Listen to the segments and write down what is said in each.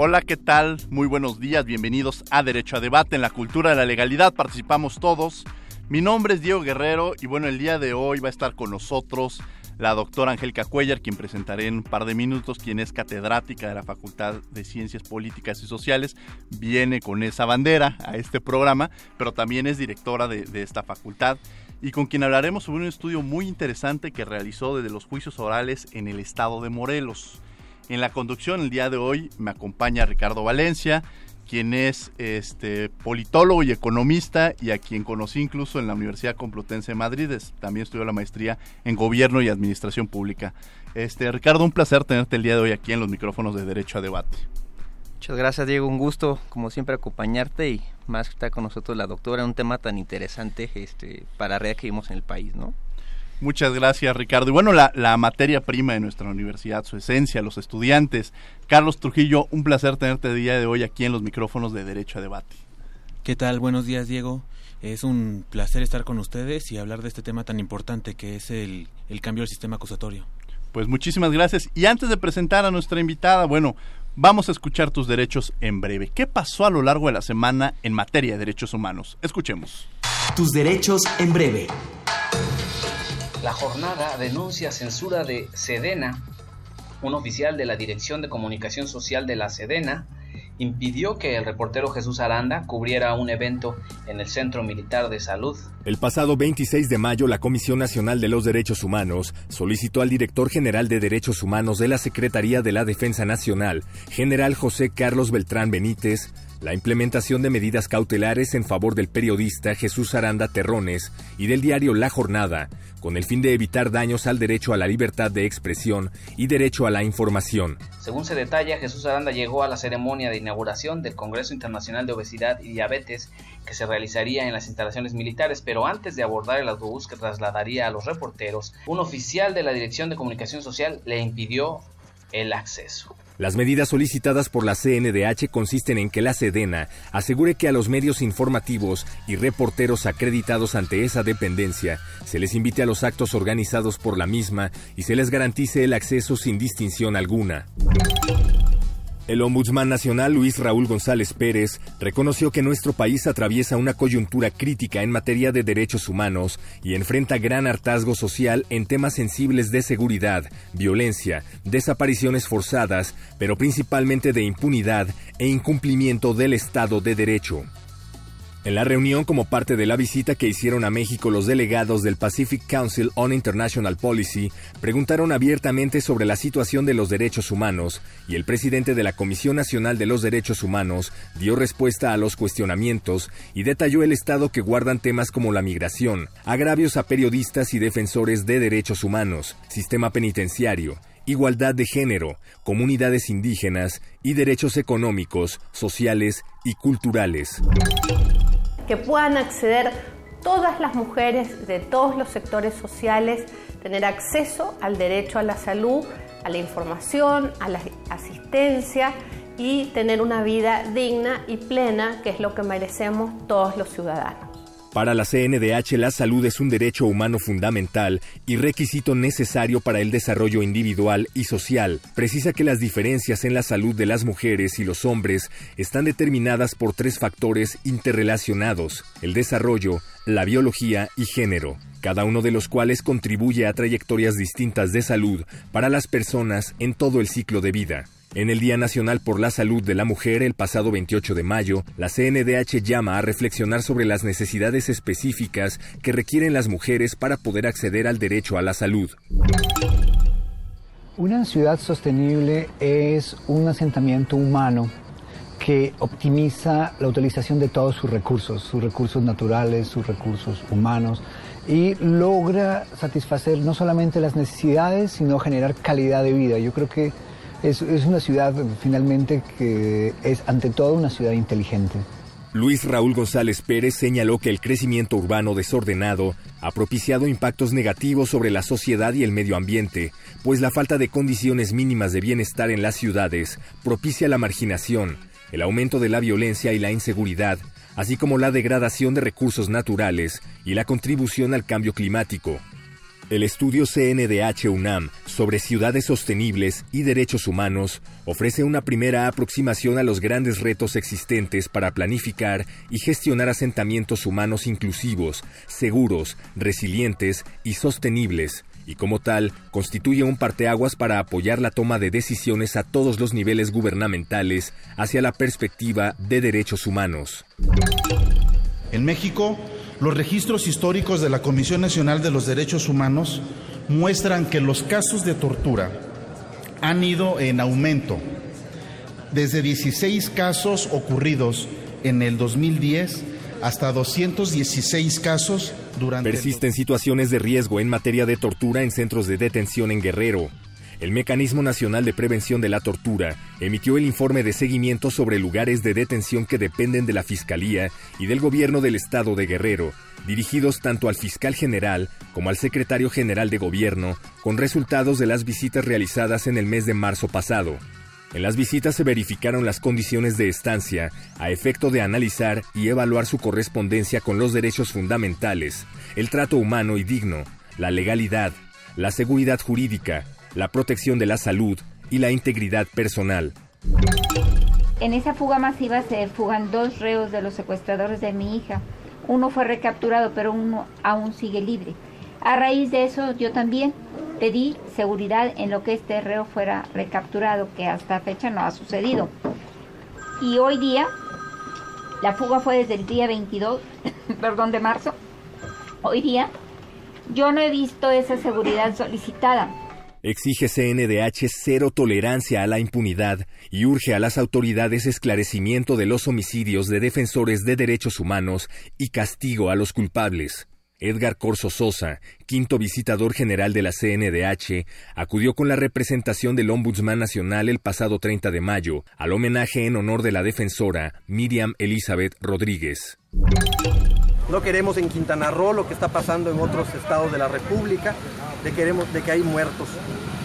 Hola, ¿qué tal? Muy buenos días, bienvenidos a Derecho a Debate en la cultura de la legalidad, participamos todos. Mi nombre es Diego Guerrero y bueno, el día de hoy va a estar con nosotros la doctora Angélica Cuellar, quien presentaré en un par de minutos, quien es catedrática de la Facultad de Ciencias Políticas y Sociales, viene con esa bandera a este programa, pero también es directora de, de esta facultad y con quien hablaremos sobre un estudio muy interesante que realizó desde los juicios orales en el estado de Morelos. En la conducción el día de hoy me acompaña Ricardo Valencia, quien es este politólogo y economista y a quien conocí incluso en la Universidad Complutense de Madrid, también estudió la maestría en Gobierno y Administración Pública. Este Ricardo, un placer tenerte el día de hoy aquí en los micrófonos de Derecho a Debate. Muchas gracias Diego, un gusto como siempre acompañarte y más está con nosotros la doctora, un tema tan interesante este, para la que vivimos en el país, ¿no? Muchas gracias, Ricardo. Y bueno, la, la, materia prima de nuestra universidad, su esencia, los estudiantes. Carlos Trujillo, un placer tenerte el día de hoy aquí en los micrófonos de Derecho a Debate. ¿Qué tal? Buenos días, Diego. Es un placer estar con ustedes y hablar de este tema tan importante que es el, el cambio del sistema acusatorio. Pues muchísimas gracias. Y antes de presentar a nuestra invitada, bueno, vamos a escuchar tus derechos en breve. ¿Qué pasó a lo largo de la semana en materia de derechos humanos? Escuchemos. Tus derechos en breve. La jornada denuncia censura de Sedena. Un oficial de la Dirección de Comunicación Social de la Sedena impidió que el reportero Jesús Aranda cubriera un evento en el Centro Militar de Salud. El pasado 26 de mayo, la Comisión Nacional de los Derechos Humanos solicitó al director general de Derechos Humanos de la Secretaría de la Defensa Nacional, general José Carlos Beltrán Benítez, la implementación de medidas cautelares en favor del periodista Jesús Aranda Terrones y del diario La Jornada, con el fin de evitar daños al derecho a la libertad de expresión y derecho a la información. Según se detalla, Jesús Aranda llegó a la ceremonia de inauguración del Congreso Internacional de Obesidad y Diabetes que se realizaría en las instalaciones militares, pero antes de abordar el autobús que trasladaría a los reporteros, un oficial de la Dirección de Comunicación Social le impidió el acceso. Las medidas solicitadas por la CNDH consisten en que la Sedena asegure que a los medios informativos y reporteros acreditados ante esa dependencia se les invite a los actos organizados por la misma y se les garantice el acceso sin distinción alguna. El ombudsman nacional Luis Raúl González Pérez reconoció que nuestro país atraviesa una coyuntura crítica en materia de derechos humanos y enfrenta gran hartazgo social en temas sensibles de seguridad, violencia, desapariciones forzadas, pero principalmente de impunidad e incumplimiento del Estado de Derecho. En la reunión como parte de la visita que hicieron a México los delegados del Pacific Council on International Policy, preguntaron abiertamente sobre la situación de los derechos humanos y el presidente de la Comisión Nacional de los Derechos Humanos dio respuesta a los cuestionamientos y detalló el estado que guardan temas como la migración, agravios a periodistas y defensores de derechos humanos, sistema penitenciario, igualdad de género, comunidades indígenas y derechos económicos, sociales y culturales que puedan acceder todas las mujeres de todos los sectores sociales, tener acceso al derecho a la salud, a la información, a la asistencia y tener una vida digna y plena, que es lo que merecemos todos los ciudadanos. Para la CNDH, la salud es un derecho humano fundamental y requisito necesario para el desarrollo individual y social. Precisa que las diferencias en la salud de las mujeres y los hombres están determinadas por tres factores interrelacionados, el desarrollo, la biología y género, cada uno de los cuales contribuye a trayectorias distintas de salud para las personas en todo el ciclo de vida. En el Día Nacional por la Salud de la Mujer, el pasado 28 de mayo, la CNDH llama a reflexionar sobre las necesidades específicas que requieren las mujeres para poder acceder al derecho a la salud. Una ciudad sostenible es un asentamiento humano que optimiza la utilización de todos sus recursos, sus recursos naturales, sus recursos humanos, y logra satisfacer no solamente las necesidades, sino generar calidad de vida. Yo creo que es, es, una ciudad finalmente que es ante todo una ciudad inteligente. Luis Raúl González Pérez señaló que el crecimiento urbano desordenado ha propiciado impactos negativos sobre la sociedad y el medio ambiente, pues la falta de condiciones mínimas de bienestar en las ciudades propicia la marginación, el aumento de la violencia y la inseguridad, así como la degradación de recursos naturales y la contribución al cambio climático. El estudio CNDH UNAM sobre ciudades sostenibles y derechos humanos ofrece una primera aproximación a los grandes retos existentes para planificar y gestionar asentamientos humanos inclusivos, seguros, resilientes y sostenibles, y como tal constituye un parteaguas para apoyar la toma de decisiones a todos los niveles gubernamentales hacia la perspectiva de derechos humanos. En México, los registros históricos de la Comisión Nacional de los Derechos Humanos muestran que los casos de tortura han ido en aumento, desde 16 casos ocurridos en el 2010 hasta 216 casos durante... Persisten situaciones de riesgo en materia de tortura en centros de detención en Guerrero. El Mecanismo Nacional de Prevención de la Tortura emitió el informe de seguimiento sobre lugares de detención que dependen de la Fiscalía y del Gobierno del Estado de Guerrero, dirigidos tanto al fiscal general como al secretario general de Gobierno, con resultados de las visitas realizadas en el mes de marzo pasado. En las visitas se verificaron las condiciones de estancia a efecto de analizar y evaluar su correspondencia con los derechos fundamentales, el trato humano y digno, la legalidad, la seguridad jurídica, la protección de la salud y la integridad personal. En esa fuga masiva se fugan dos reos de los secuestradores de mi hija. Uno fue recapturado, pero uno aún sigue libre. A raíz de eso, yo también pedí seguridad en lo que este reo fuera recapturado, que hasta fecha no ha sucedido. Y hoy día, la fuga fue desde el día 22, perdón, de marzo. Hoy día, yo no he visto esa seguridad solicitada. Exige CNDH cero tolerancia a la impunidad y urge a las autoridades esclarecimiento de los homicidios de defensores de derechos humanos y castigo a los culpables. Edgar Corso Sosa, quinto visitador general de la CNDH, acudió con la representación del Ombudsman Nacional el pasado 30 de mayo al homenaje en honor de la defensora Miriam Elizabeth Rodríguez. No queremos en Quintana Roo lo que está pasando en otros estados de la República, de, queremos, de que hay muertos.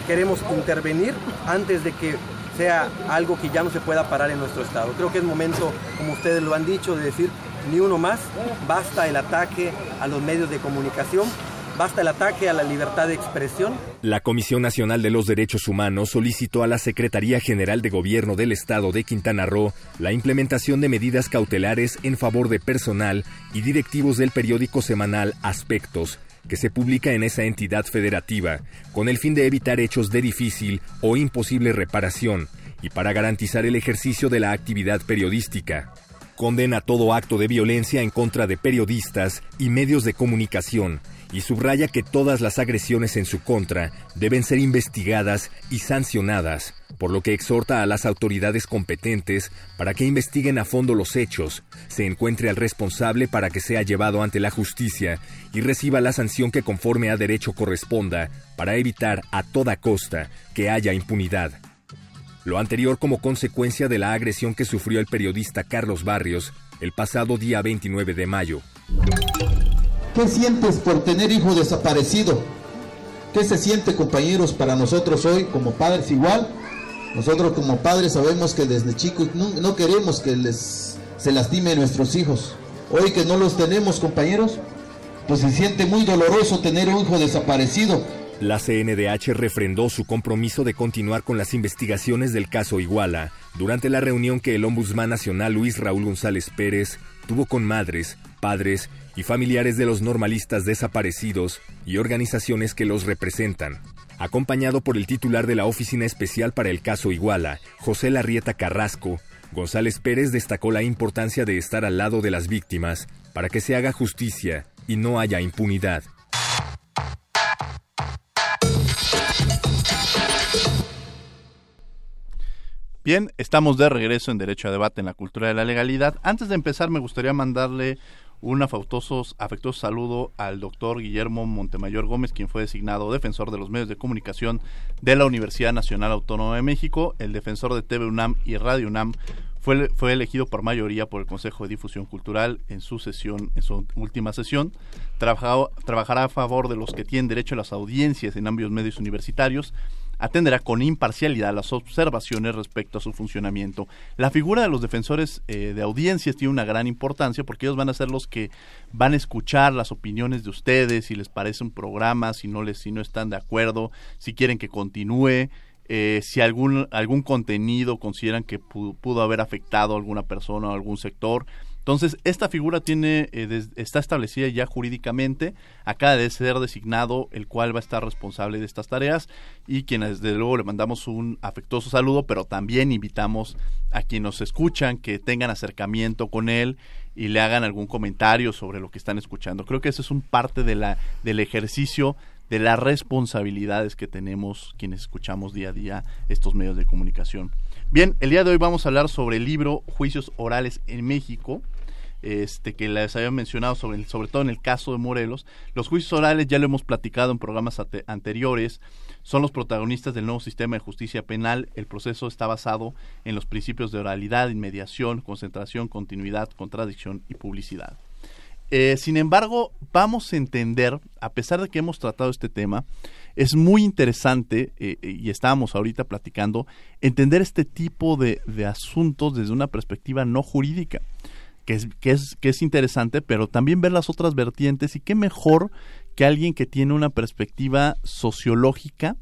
Queremos intervenir antes de que sea algo que ya no se pueda parar en nuestro estado. Creo que es momento, como ustedes lo han dicho, de decir ni uno más, basta el ataque a los medios de comunicación, Basta el ataque a la libertad de expresión. La Comisión Nacional de los Derechos Humanos solicitó a la Secretaría General de Gobierno del Estado de Quintana Roo la implementación de medidas cautelares en favor de personal y directivos del periódico semanal Aspectos, que se publica en esa entidad federativa, con el fin de evitar hechos de difícil o imposible reparación y para garantizar el ejercicio de la actividad periodística. Condena todo acto de violencia en contra de periodistas y medios de comunicación y subraya que todas las agresiones en su contra deben ser investigadas y sancionadas, por lo que exhorta a las autoridades competentes para que investiguen a fondo los hechos, se encuentre al responsable para que sea llevado ante la justicia y reciba la sanción que conforme a derecho corresponda para evitar a toda costa que haya impunidad. Lo anterior como consecuencia de la agresión que sufrió el periodista Carlos Barrios el pasado día 29 de mayo. ¿Qué sientes por tener hijo desaparecido? ¿Qué se siente, compañeros, para nosotros hoy como padres igual? Nosotros como padres sabemos que desde chicos no, queremos que les se lastime nuestros hijos. Hoy que no los tenemos, compañeros, pues se siente muy doloroso tener un hijo desaparecido. La CNDH refrendó su compromiso de continuar con las investigaciones del caso Iguala durante la reunión que el Ombudsman Nacional Luis Raúl González Pérez tuvo con madres, padres y familiares de los normalistas desaparecidos y organizaciones que los representan. Acompañado por el titular de la Oficina Especial para el caso Iguala, José Larrieta Carrasco, González Pérez destacó la importancia de estar al lado de las víctimas para que se haga justicia y no haya impunidad. Bien, estamos de regreso en Derecho a Debate en la Cultura de la Legalidad. Antes de empezar, me gustaría mandarle un afectuoso, afectuoso saludo al doctor Guillermo Montemayor Gómez, quien fue designado defensor de los medios de comunicación de la Universidad Nacional Autónoma de México. El defensor de TV UNAM y Radio UNAM Fue, fue elegido por mayoría por el Consejo de Difusión Cultural en su sesión, en su última sesión. Trabajará a favor de los que tienen derecho a las audiencias en ámbitos medios universitarios atenderá con imparcialidad las observaciones respecto a su funcionamiento. La figura de los defensores eh, de audiencias tiene una gran importancia porque ellos van a ser los que van a escuchar las opiniones de ustedes, si les parece un programa, si no les, si no están de acuerdo, si quieren que continúe, eh, si algún, algún contenido consideran que pudo, haber afectado a alguna persona o algún sector. Entonces, esta figura tiene, eh, está establecida ya jurídicamente, acaba de ser designado el cual va a estar responsable de estas tareas y quienes desde luego le mandamos un afectuoso saludo, pero también invitamos a quienes nos escuchan que tengan acercamiento con él y le hagan algún comentario sobre lo que están escuchando. Creo que eso es un parte de la, del ejercicio de las responsabilidades que tenemos quienes escuchamos día a día estos medios de comunicación. Bien, el día de hoy vamos a hablar sobre el libro Juicios Orales en México, este, que les había mencionado sobre, sobre todo en el caso de Morelos. Los juicios orales ya lo hemos platicado en programas anteriores, son los protagonistas del nuevo sistema de justicia penal. El proceso está basado en los principios de oralidad, inmediación, concentración, continuidad, contradicción y publicidad. Eh, sin embargo, vamos a entender, a pesar de que hemos tratado este tema, es muy interesante, eh, y estábamos ahorita platicando, entender este tipo de, de, asuntos desde una perspectiva no jurídica, que es, que, es, que es interesante, pero también ver las otras vertientes y qué mejor que alguien que tiene una perspectiva sociológica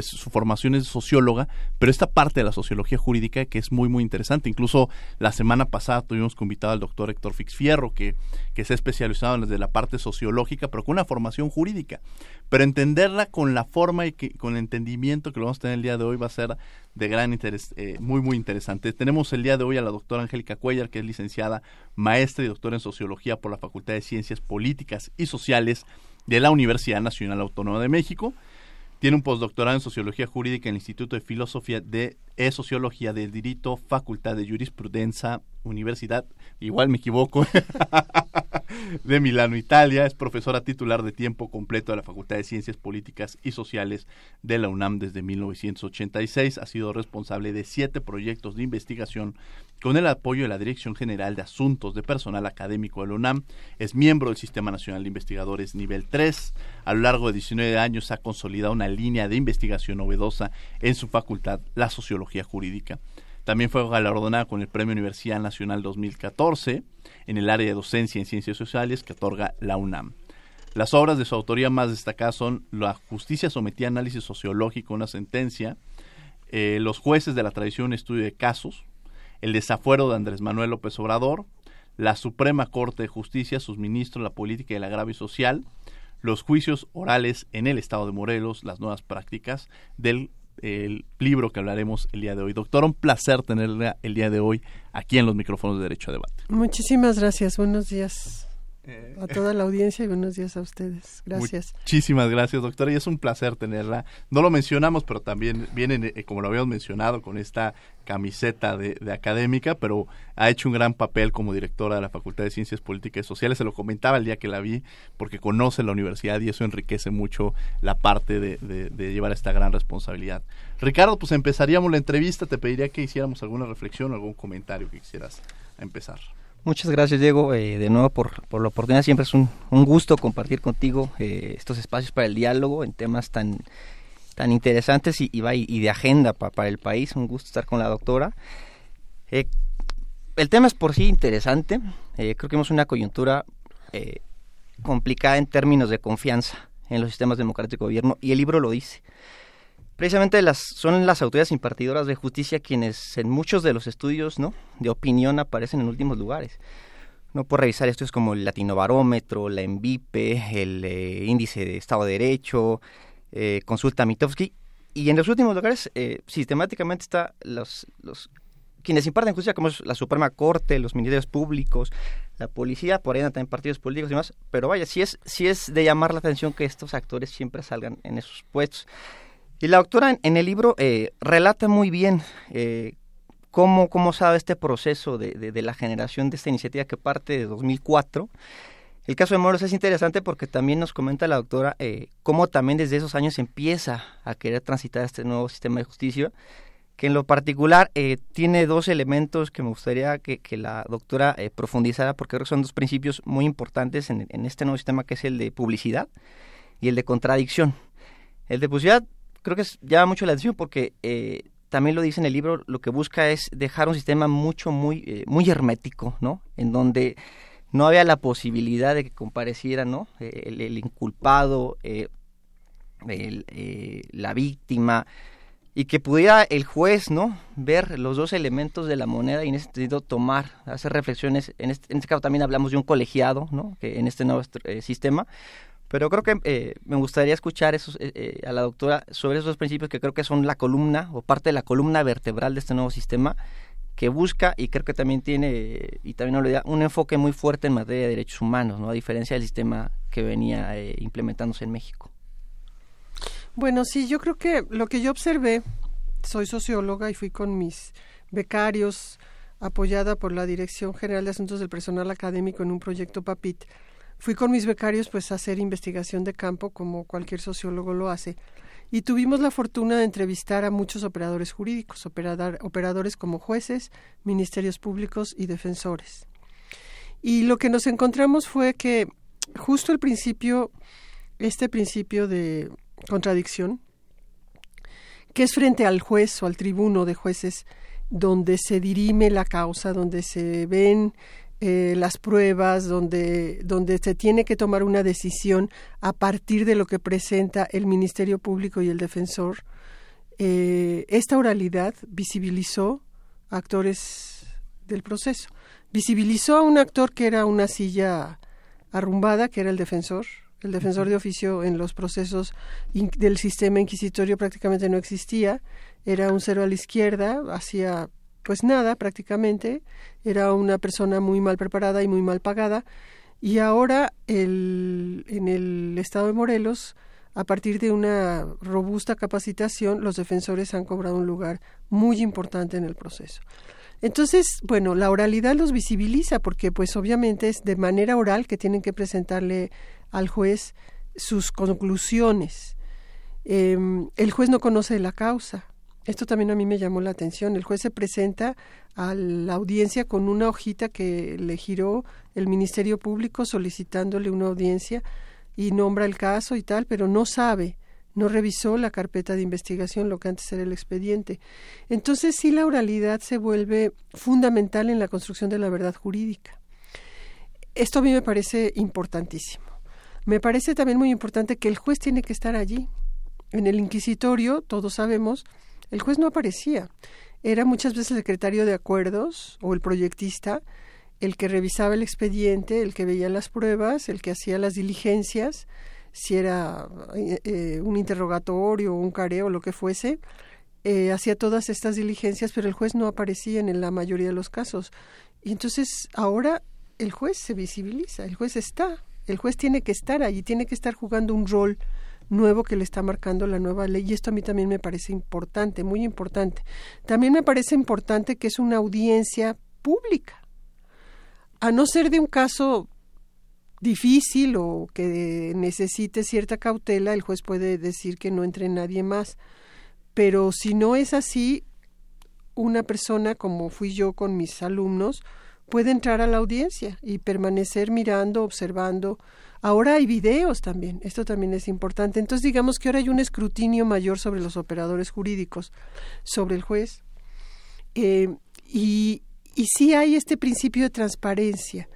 su formación es socióloga, pero esta parte de la sociología jurídica que es muy muy interesante. Incluso la semana pasada tuvimos que invitar al doctor Héctor Fixfierro, que, que se ha especializado desde la parte sociológica, pero con una formación jurídica. Pero entenderla con la forma y que, con el entendimiento que lo vamos a tener el día de hoy va a ser de gran interés, eh, muy muy interesante. Tenemos el día de hoy a la doctora Angélica Cuellar, que es licenciada, maestra y doctora en sociología por la Facultad de Ciencias Políticas y Sociales de la Universidad Nacional Autónoma de México tiene un postdoctorado en Sociología Jurídica en el Instituto de Filosofía de e Sociología del Dirito, Facultad de Jurisprudencia, Universidad, igual me equivoco, de Milano, Italia. Es profesora titular de tiempo completo de la Facultad de Ciencias Políticas y Sociales de la UNAM desde 1986. Ha sido responsable de siete proyectos de investigación con el apoyo de la Dirección General de Asuntos de Personal Académico de la UNAM, es miembro del Sistema Nacional de Investigadores nivel 3. A lo largo de 19 años ha consolidado una línea de investigación novedosa en su facultad, la Sociología Jurídica. También fue galardonada con el Premio Universidad Nacional 2014 en el área de docencia en ciencias sociales que otorga la UNAM. Las obras de su autoría más destacadas son La justicia sometida a análisis sociológico, una sentencia, eh, Los jueces de la tradición, estudio de casos, el desafuero de Andrés Manuel López Obrador, la Suprema Corte de Justicia, sus ministros, la política y el agravio social, los juicios orales en el Estado de Morelos, las nuevas prácticas del libro que hablaremos el día de hoy. Doctor, un placer tenerla el día de hoy aquí en los micrófonos de Derecho a Debate. Muchísimas gracias. Buenos días. Eh, a toda la audiencia y buenos días a ustedes. Gracias. Muchísimas gracias, doctora, y es un placer tenerla. No lo mencionamos, pero también viene, eh, como lo habíamos mencionado, con esta camiseta de, académica, pero ha hecho un gran papel como directora de la Facultad de Ciencias Políticas y Sociales. Se lo comentaba el día que la vi, porque conoce la universidad y eso enriquece mucho la parte de, de llevar esta gran responsabilidad. Ricardo, pues empezaríamos la entrevista. Te pediría que hiciéramos alguna reflexión o algún comentario que quisieras empezar. Muchas gracias, Diego, eh, de nuevo por, por, la oportunidad. Siempre es un, un gusto compartir contigo eh, estos espacios para el diálogo en temas tan, tan interesantes y, y, de agenda para el país. Un gusto estar con la doctora. Eh, el tema es por sí interesante. creo que hemos una coyuntura complicada en términos de confianza en los sistemas democráticos de gobierno y el libro lo dice precisamente las, son las autoridades impartidoras de justicia quienes en muchos de los estudios de opinión aparecen en últimos lugares. No por revisar estudios como el Latinobarómetro, la ENVIPE, el eh, Índice de Estado de Derecho, eh, Consulta Mitofsky, y en los últimos lugares eh, sistemáticamente está los, los quienes imparten justicia, como es la Suprema Corte, los ministerios públicos, la policía, por ahí también partidos políticos y demás, pero vaya, sí es, sí es de llamar la atención que estos actores siempre salgan en esos puestos. Y la doctora en, el libro eh, relata muy bien eh, cómo, cómo sabe este proceso de, la generación de esta iniciativa que parte de 2004. El caso de Moros es interesante porque también nos comenta la doctora eh, cómo también desde esos años empieza a querer transitar este nuevo sistema de justicia que en lo particular tiene dos elementos que me gustaría que, la doctora profundizara, porque creo que son dos principios muy importantes en, este nuevo sistema, que es el de publicidad y el de contradicción. El de publicidad creo que llama mucho la atención porque eh, también lo dice en el libro, lo que busca es dejar un sistema mucho, muy, muy hermético, ¿no? En donde no había la posibilidad de que compareciera, ¿no? El, inculpado, la víctima, y que pudiera el juez no ver los dos elementos de la moneda y en ese sentido tomar hacer reflexiones en este, en este caso también hablamos de un colegiado no que en este nuevo eh, sistema pero creo que eh, me gustaría escuchar esos, eh, a la doctora sobre esos principios que creo que son la columna o parte de la columna vertebral de este nuevo sistema que busca y creo que también tiene y también olvida un enfoque muy fuerte en materia de derechos humanos no a diferencia del sistema que venía implementándose en México bueno, sí, yo creo que lo que yo observé, soy socióloga y fui con mis becarios apoyada por la Dirección General de Asuntos del Personal Académico en un proyecto PAPIT. Fui con mis becarios pues a hacer investigación de campo como cualquier sociólogo lo hace y tuvimos la fortuna de entrevistar a muchos operadores jurídicos, operadores como jueces, ministerios públicos y defensores. Y lo que nos encontramos fue que justo al principio, este principio de contradicción, que es frente al juez o al tribuno de jueces donde se dirime la causa, donde se ven eh, las pruebas, donde, donde se tiene que tomar una decisión a partir de lo que presenta el Ministerio Público y el defensor. Eh, esta oralidad visibilizó a actores del proceso. Visibilizó a un actor que era una silla arrumbada, que era el defensor, el defensor de oficio en los procesos del sistema inquisitorio prácticamente no existía. Era un cero a la izquierda, hacía pues nada prácticamente. Era una persona muy mal preparada y muy mal pagada. Y ahora el, en el estado de Morelos, a partir de una robusta capacitación, los defensores han cobrado un lugar muy importante en el proceso. Entonces, bueno, la oralidad los visibiliza porque pues obviamente es de manera oral que tienen que presentarle al juez sus conclusiones. Em, el juez no conoce la causa. Esto también a mí me llamó la atención. El juez se presenta a la audiencia con una hojita que le giró el Ministerio Público solicitándole una audiencia y nombra el caso y tal, pero no sabe, no revisó la carpeta de investigación, lo que antes era el expediente. Entonces sí la oralidad se vuelve fundamental en la construcción de la verdad jurídica. Esto a mí me parece importantísimo. Me parece también muy importante que el juez tiene que estar allí. En el inquisitorio, todos sabemos, el juez no aparecía. Era muchas veces el secretario de acuerdos o el proyectista el que revisaba el expediente, el que veía las pruebas, el que hacía las diligencias, si era eh, eh, un interrogatorio o un careo lo que fuese, eh, hacía todas estas diligencias, pero el juez no aparecía en la mayoría de los casos. Y entonces ahora el juez se visibiliza, el juez está, el juez tiene que estar allí, tiene que estar jugando un rol nuevo que le está marcando la nueva ley y esto a mí también me parece importante, muy importante. También me parece importante que es una audiencia pública. A no ser de un caso difícil o que necesite cierta cautela, el juez puede decir que no entre nadie más. Pero si no es así, una persona como fui yo con mis alumnos, puede entrar a la audiencia y permanecer mirando, observando. Ahora hay videos también, esto también es importante. Entonces digamos que ahora hay un escrutinio mayor sobre los operadores jurídicos, sobre el juez. Eh, y, y sí hay este principio de transparencia.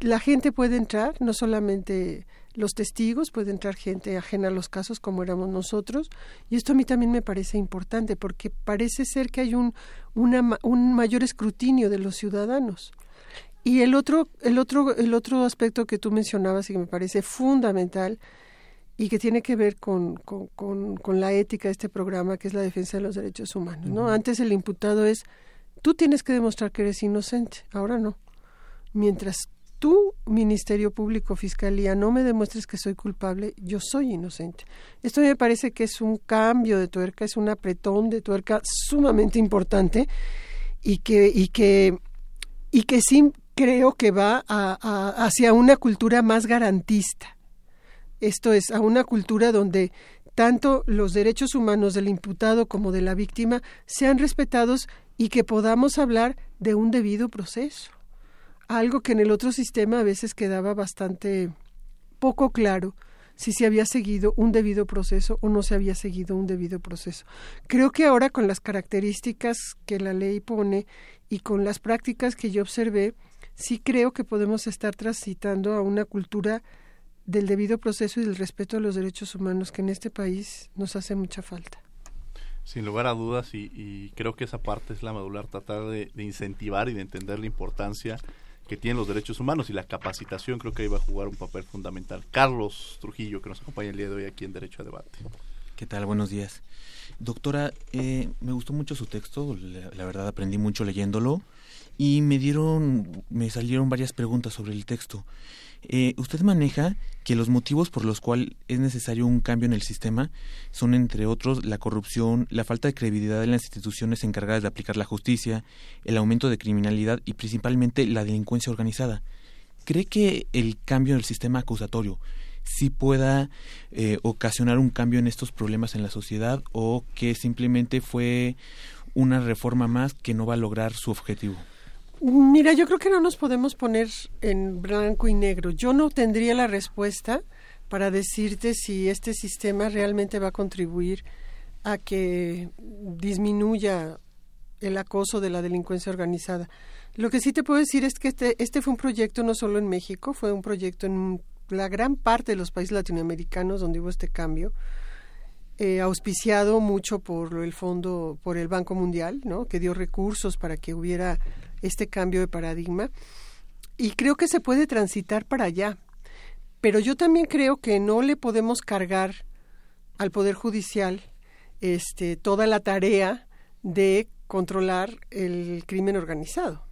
La gente puede entrar, no solamente los testigos, puede entrar gente ajena a los casos como éramos nosotros, y esto a mí también me parece importante porque parece ser que hay un, un mayor escrutinio de los ciudadanos. Y el otro, el otro, el otro aspecto que tú mencionabas y que me parece fundamental y que tiene que ver con, con, con, la ética de este programa, que es la defensa de los derechos humanos. ¿no? Antes el imputado es, tú tienes que demostrar que eres inocente, ahora no. Mientras tú, Ministerio Público, Fiscalía, no me demuestres que soy culpable, yo soy inocente. Esto me parece que es un cambio de tuerca, es un apretón de tuerca sumamente importante y que, y que, y que sí creo que va hacia una cultura más garantista. Esto es, a una cultura donde tanto los derechos humanos del imputado como de la víctima sean respetados y que podamos hablar de un debido proceso. Algo que en el otro sistema a veces quedaba bastante poco claro si se había seguido un debido proceso o no se había seguido un debido proceso. Creo que ahora con las características que la ley pone y con las prácticas que yo observé, sí creo que podemos estar transitando a una cultura del debido proceso y del respeto a los derechos humanos que en este país nos hace mucha falta. Sin lugar a dudas, y, creo que esa parte es la medular, tratar de, de incentivar y de entender la importancia que tienen los derechos humanos y la capacitación creo que iba a jugar un papel fundamental. Carlos Trujillo, que nos acompaña el día de hoy aquí en Derecho a Debate. ¿Qué tal? Buenos días. Doctora, eh, me gustó mucho su texto, la, verdad aprendí mucho leyéndolo y me dieron, me salieron varias preguntas sobre el texto. Eh, usted maneja que los motivos por los cuales es necesario un cambio en el sistema son, entre otros, la corrupción, la falta de credibilidad de las instituciones encargadas de aplicar la justicia, el aumento de criminalidad y principalmente la delincuencia organizada. ¿Cree que el cambio en el sistema acusatorio sí pueda eh, ocasionar un cambio en estos problemas en la sociedad o que simplemente fue una reforma más que no va a lograr su objetivo? Mira, yo creo que no nos podemos poner en blanco y negro. Yo no tendría la respuesta para decirte si este sistema realmente va a contribuir a que disminuya el acoso de la delincuencia organizada. Lo que sí te puedo decir es que este, este fue un proyecto no solo en México, fue un proyecto en la gran parte de los países latinoamericanos donde hubo este cambio, eh, auspiciado mucho por el fondo, por el Banco Mundial, ¿no? que dio recursos para que hubiera este cambio de paradigma y creo que se puede transitar para allá. Pero yo también creo que no le podemos cargar al Poder Judicial este, toda la tarea de controlar el crimen organizado.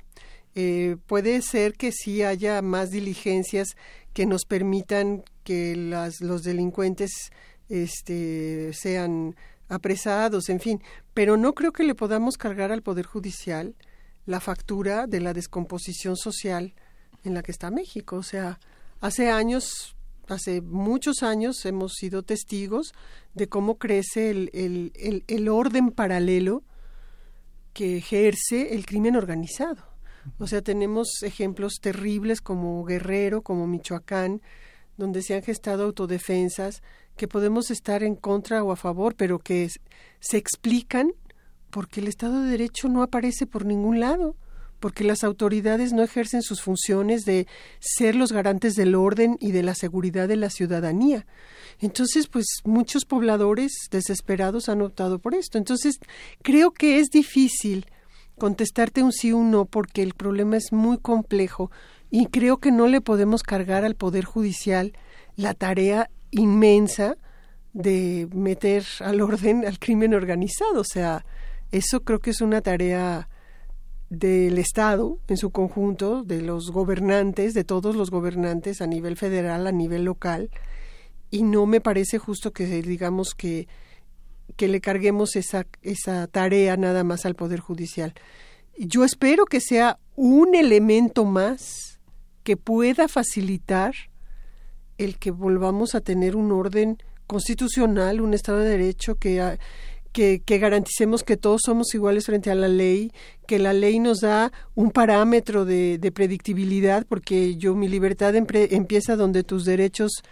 Eh, puede ser que sí haya más diligencias que nos permitan que las, los delincuentes este, sean apresados, en fin, pero no creo que le podamos cargar al Poder Judicial la factura de la descomposición social en la que está México. O sea, hace años, hace muchos años hemos sido testigos de cómo crece el, el, el, orden paralelo que ejerce el crimen organizado. O sea, tenemos ejemplos terribles como Guerrero, como Michoacán, donde se han gestado autodefensas que podemos estar en contra o a favor, pero que se explican porque el Estado de Derecho no aparece por ningún lado, porque las autoridades no ejercen sus funciones de ser los garantes del orden y de la seguridad de la ciudadanía. Entonces, pues muchos pobladores desesperados han optado por esto. Entonces, creo que es difícil contestarte un sí o un no porque el problema es muy complejo y creo que no le podemos cargar al Poder Judicial la tarea inmensa de meter al orden al crimen organizado. O sea, eso creo que es una tarea del Estado en su conjunto, de los gobernantes, de todos los gobernantes a nivel federal, a nivel local, y no me parece justo que digamos que, que le carguemos esa, esa tarea nada más al Poder Judicial. Yo espero que sea un elemento más que pueda facilitar el que volvamos a tener un orden constitucional, un Estado de Derecho que, que, garanticemos que todos somos iguales frente a la ley, que la ley nos da un parámetro de, predictibilidad, porque yo mi libertad empieza donde tus derechos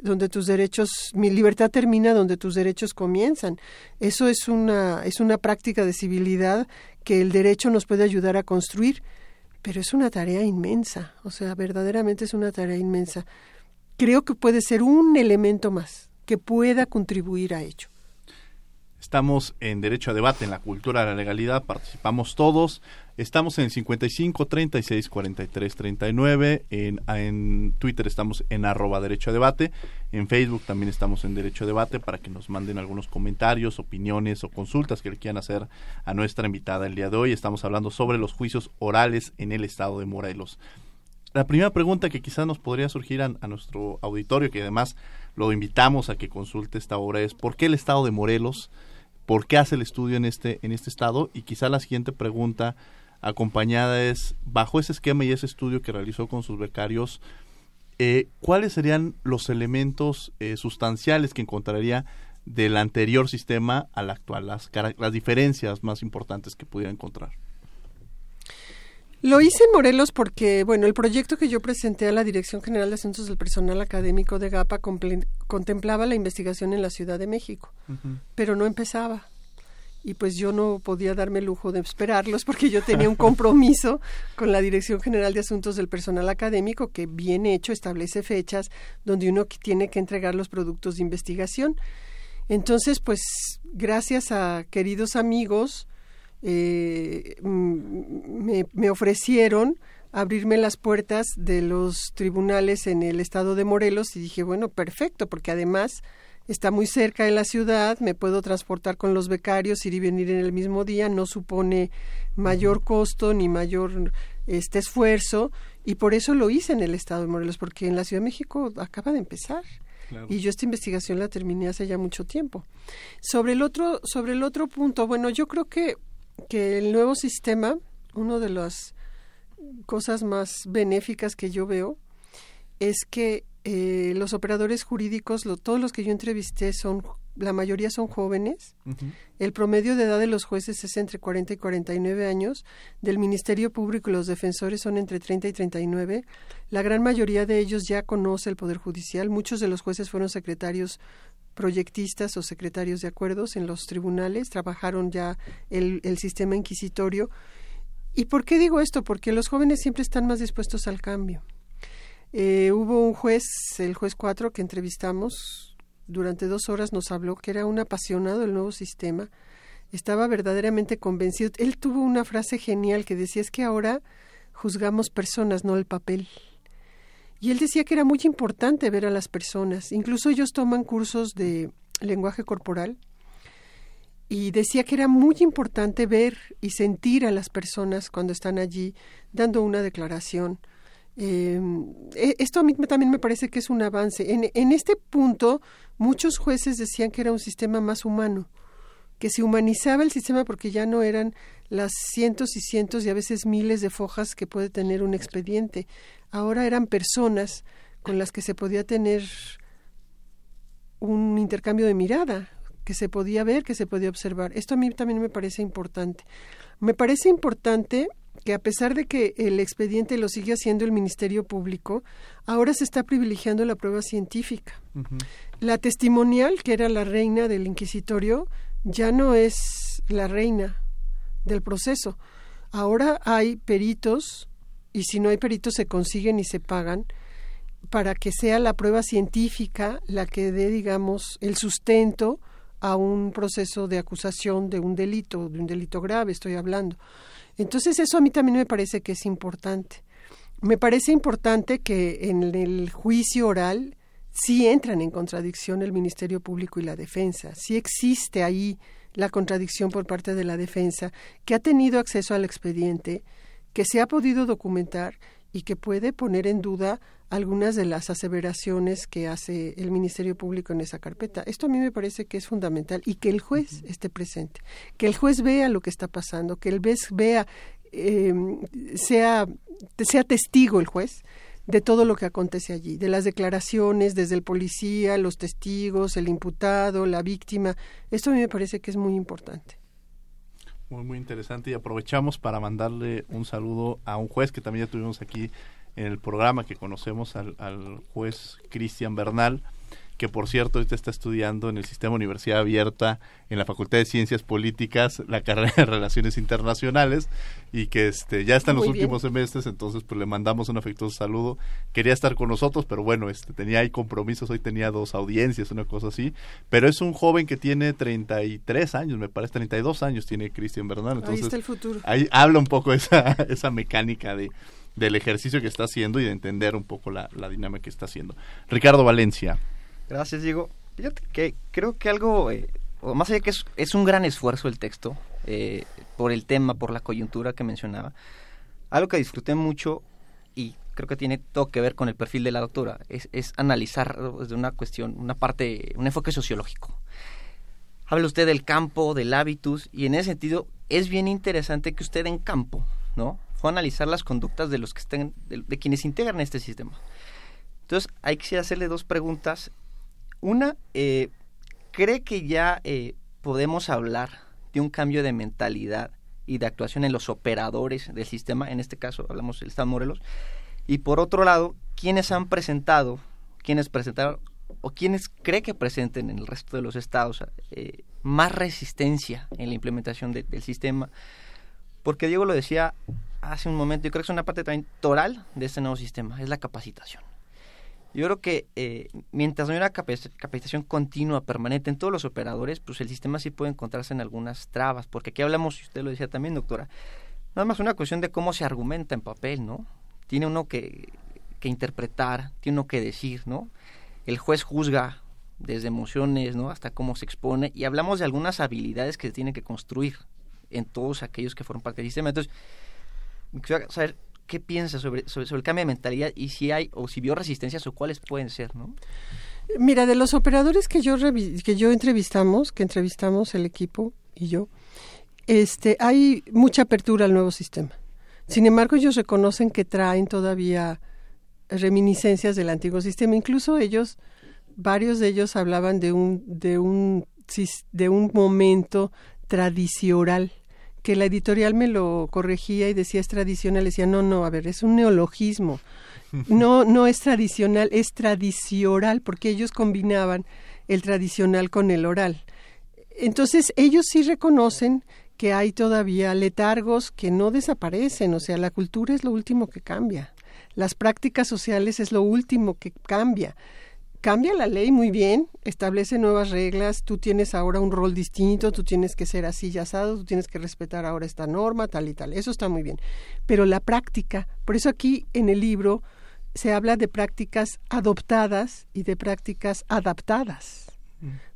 donde tus derechos, mi libertad termina donde tus derechos comienzan. Eso es una, es una práctica de civilidad que el derecho nos puede ayudar a construir, pero es una tarea inmensa, o sea, verdaderamente es una tarea inmensa. Creo que puede ser un elemento más que pueda contribuir a ello. Estamos en Derecho a Debate, en la cultura de la legalidad, participamos todos. Estamos en 55 36 43 39. En, en Twitter estamos en arroba Derecho a Debate. En Facebook también estamos en Derecho a Debate para que nos manden algunos comentarios, opiniones o consultas que le quieran hacer a nuestra invitada el día de hoy. Estamos hablando sobre los juicios orales en el estado de Morelos. La primera pregunta que quizás nos podría surgir a, a nuestro auditorio, que además lo invitamos a que consulte esta obra, es ¿por qué el estado de Morelos? Por qué hace el estudio en este, en este estado y quizá la siguiente pregunta acompañada es, bajo ese esquema y ese estudio que realizó con sus becarios, eh, ¿cuáles serían los elementos eh, sustanciales que encontraría del anterior sistema al actual, las, las diferencias más importantes que pudiera encontrar. Lo hice en Morelos porque, bueno, el proyecto que yo presenté a la Dirección General de Asuntos del Personal Académico de GAPA contemplaba la investigación en la Ciudad de México, pero no empezaba. Y pues yo no podía darme el lujo de esperarlos porque yo tenía un compromiso con la Dirección General de Asuntos del Personal Académico que bien hecho establece fechas donde uno tiene que entregar los productos de investigación. Entonces, pues gracias a queridos amigos, eh, me, me, ofrecieron abrirme las puertas de los tribunales en el estado de Morelos y dije, bueno, perfecto, porque además está muy cerca de la ciudad, me puedo transportar con los becarios, ir y venir en el mismo día, no supone mayor costo ni mayor este esfuerzo y por eso lo hice en el estado de Morelos, porque en la Ciudad de México acaba de empezar. Y yo esta investigación la terminé hace ya mucho tiempo. Sobre el otro, sobre el otro punto, bueno, yo creo que que el nuevo sistema, una de las cosas más benéficas que yo veo, es que eh, los operadores jurídicos, todos los que yo entrevisté son, la mayoría son jóvenes. El promedio de edad de los jueces es entre 40 y 49 años. Del Ministerio Público los defensores son entre 30 y 39. La gran mayoría de ellos ya conoce el Poder Judicial. Muchos de los jueces fueron secretarios proyectistas o secretarios de acuerdos en los tribunales, trabajaron ya el, sistema inquisitorio. ¿Y por qué digo esto? Porque los jóvenes siempre están más dispuestos al cambio. Eh, hubo un juez, el juez 4, que entrevistamos durante dos horas, nos habló que era un apasionado del nuevo sistema, estaba verdaderamente convencido. Él tuvo una frase genial que decía es que ahora juzgamos personas, no el papel. Y él decía que era muy importante ver a las personas. Incluso ellos toman cursos de lenguaje corporal. Y decía que era muy importante ver y sentir a las personas cuando están allí dando una declaración. Em, e, esto a mí también me parece que es un avance. En, en este punto, muchos jueces decían que era un sistema más humano, que se humanizaba el sistema porque ya no eran las cientos y cientos y a veces miles de fojas que puede tener un expediente, ahora eran personas con las que se podía tener un intercambio de mirada, que se podía ver, que se podía observar. Esto a mí también me parece importante. Me parece importante que a pesar de que el expediente lo sigue haciendo el Ministerio Público, ahora se está privilegiando la prueba científica. La testimonial, que era la reina del inquisitorio, ya no es la reina del proceso. Ahora hay peritos y si no hay peritos se consiguen y se pagan para que sea la prueba científica la que dé, digamos, el sustento a un proceso de acusación de un delito, de un delito grave, estoy hablando. Entonces eso a mí también me parece que es importante. Me parece importante que en el juicio oral sí entran en contradicción el Ministerio Público y la defensa, sí existe ahí la contradicción por parte de la defensa, que ha tenido acceso al expediente, que se ha podido documentar y que puede poner en duda algunas de las aseveraciones que hace el Ministerio Público en esa carpeta. Esto a mí me parece que es fundamental y que el juez esté presente, que el juez vea lo que está pasando, que el juez vea, eh, sea, sea testigo el juez de todo lo que acontece allí, de las declaraciones desde el policía, los testigos, el imputado, la víctima. Esto a mí me parece que es muy importante. Muy, muy interesante y aprovechamos para mandarle un saludo a un juez que también ya tuvimos aquí en el programa que conocemos al, al juez Cristian Bernal que por cierto ahorita está estudiando en el sistema Universidad Abierta en la Facultad de Ciencias Políticas la carrera de Relaciones Internacionales y que este ya está en los últimos semestres, entonces pues le mandamos un afectuoso saludo. Quería estar con nosotros, pero bueno, este tenía ahí compromisos, hoy tenía dos audiencias, una cosa así, pero es un joven que tiene 33 años, me parece 32 años tiene Cristian Bernal, entonces ahí está el futuro. Ahí habla un poco esa esa mecánica de del ejercicio que está haciendo y de entender un poco la, la dinámica que está haciendo. Ricardo Valencia. Gracias, Diego. Fíjate que creo que algo, eh, más allá que es, un gran esfuerzo el texto, eh, por el tema, por la coyuntura que mencionaba, algo que disfruté mucho y creo que tiene todo que ver con el perfil de la doctora, es, es analizar desde una cuestión, una parte, un enfoque sociológico. Habla usted del campo, del hábitus, y en ese sentido es bien interesante que usted en campo, ¿no? Fue a analizar las conductas de los que estén, de, quienes integran este sistema. Entonces, hay que hacerle dos preguntas una, eh, ¿cree que ya eh, podemos hablar de un cambio de mentalidad y de actuación en los operadores del sistema? En este caso hablamos del Estado Morelos. Y por otro lado, ¿quiénes han presentado, quiénes presentaron o quiénes cree que presenten en el resto de los estados eh, más resistencia en la implementación del sistema? Porque Diego lo decía hace un momento, yo creo que es una parte también toral de este nuevo sistema, es la capacitación. Yo creo que eh, mientras no hay una capacitación continua, permanente en todos los operadores, pues el sistema sí puede encontrarse en algunas trabas, porque aquí hablamos, y usted lo decía también, doctora, nada más una cuestión de cómo se argumenta en papel, ¿no? Tiene uno que, que interpretar, tiene uno que decir, ¿no? El juez juzga desde emociones, ¿no? Hasta cómo se expone, y hablamos de algunas habilidades que se tienen que construir en todos aquellos que forman parte del sistema. Entonces, quisiera saber qué piensa sobre, sobre, el cambio de mentalidad y si hay o si vio resistencias o cuáles pueden ser, ¿no? Mira, de los operadores que yo que yo entrevistamos, que entrevistamos el equipo y yo, este, hay mucha apertura al nuevo sistema. Sin embargo, ellos reconocen que traen todavía reminiscencias del antiguo sistema. Incluso ellos, varios de ellos hablaban de un, de un, de un momento tradicional que la editorial me lo corregía y decía es tradicional, decía, no, no, a ver, es un neologismo. No, no es tradicional, es tradicional, porque ellos combinaban el tradicional con el oral. Entonces, ellos sí reconocen que hay todavía letargos que no desaparecen, o sea, la cultura es lo último que cambia, las prácticas sociales es lo último que cambia cambia la ley muy bien, establece nuevas reglas, tú tienes ahora un rol distinto, tú tienes que ser así y asado, tú tienes que respetar ahora esta norma, tal y tal. Eso está muy bien. Pero la práctica, por eso aquí en el libro se habla de prácticas adoptadas y de prácticas adaptadas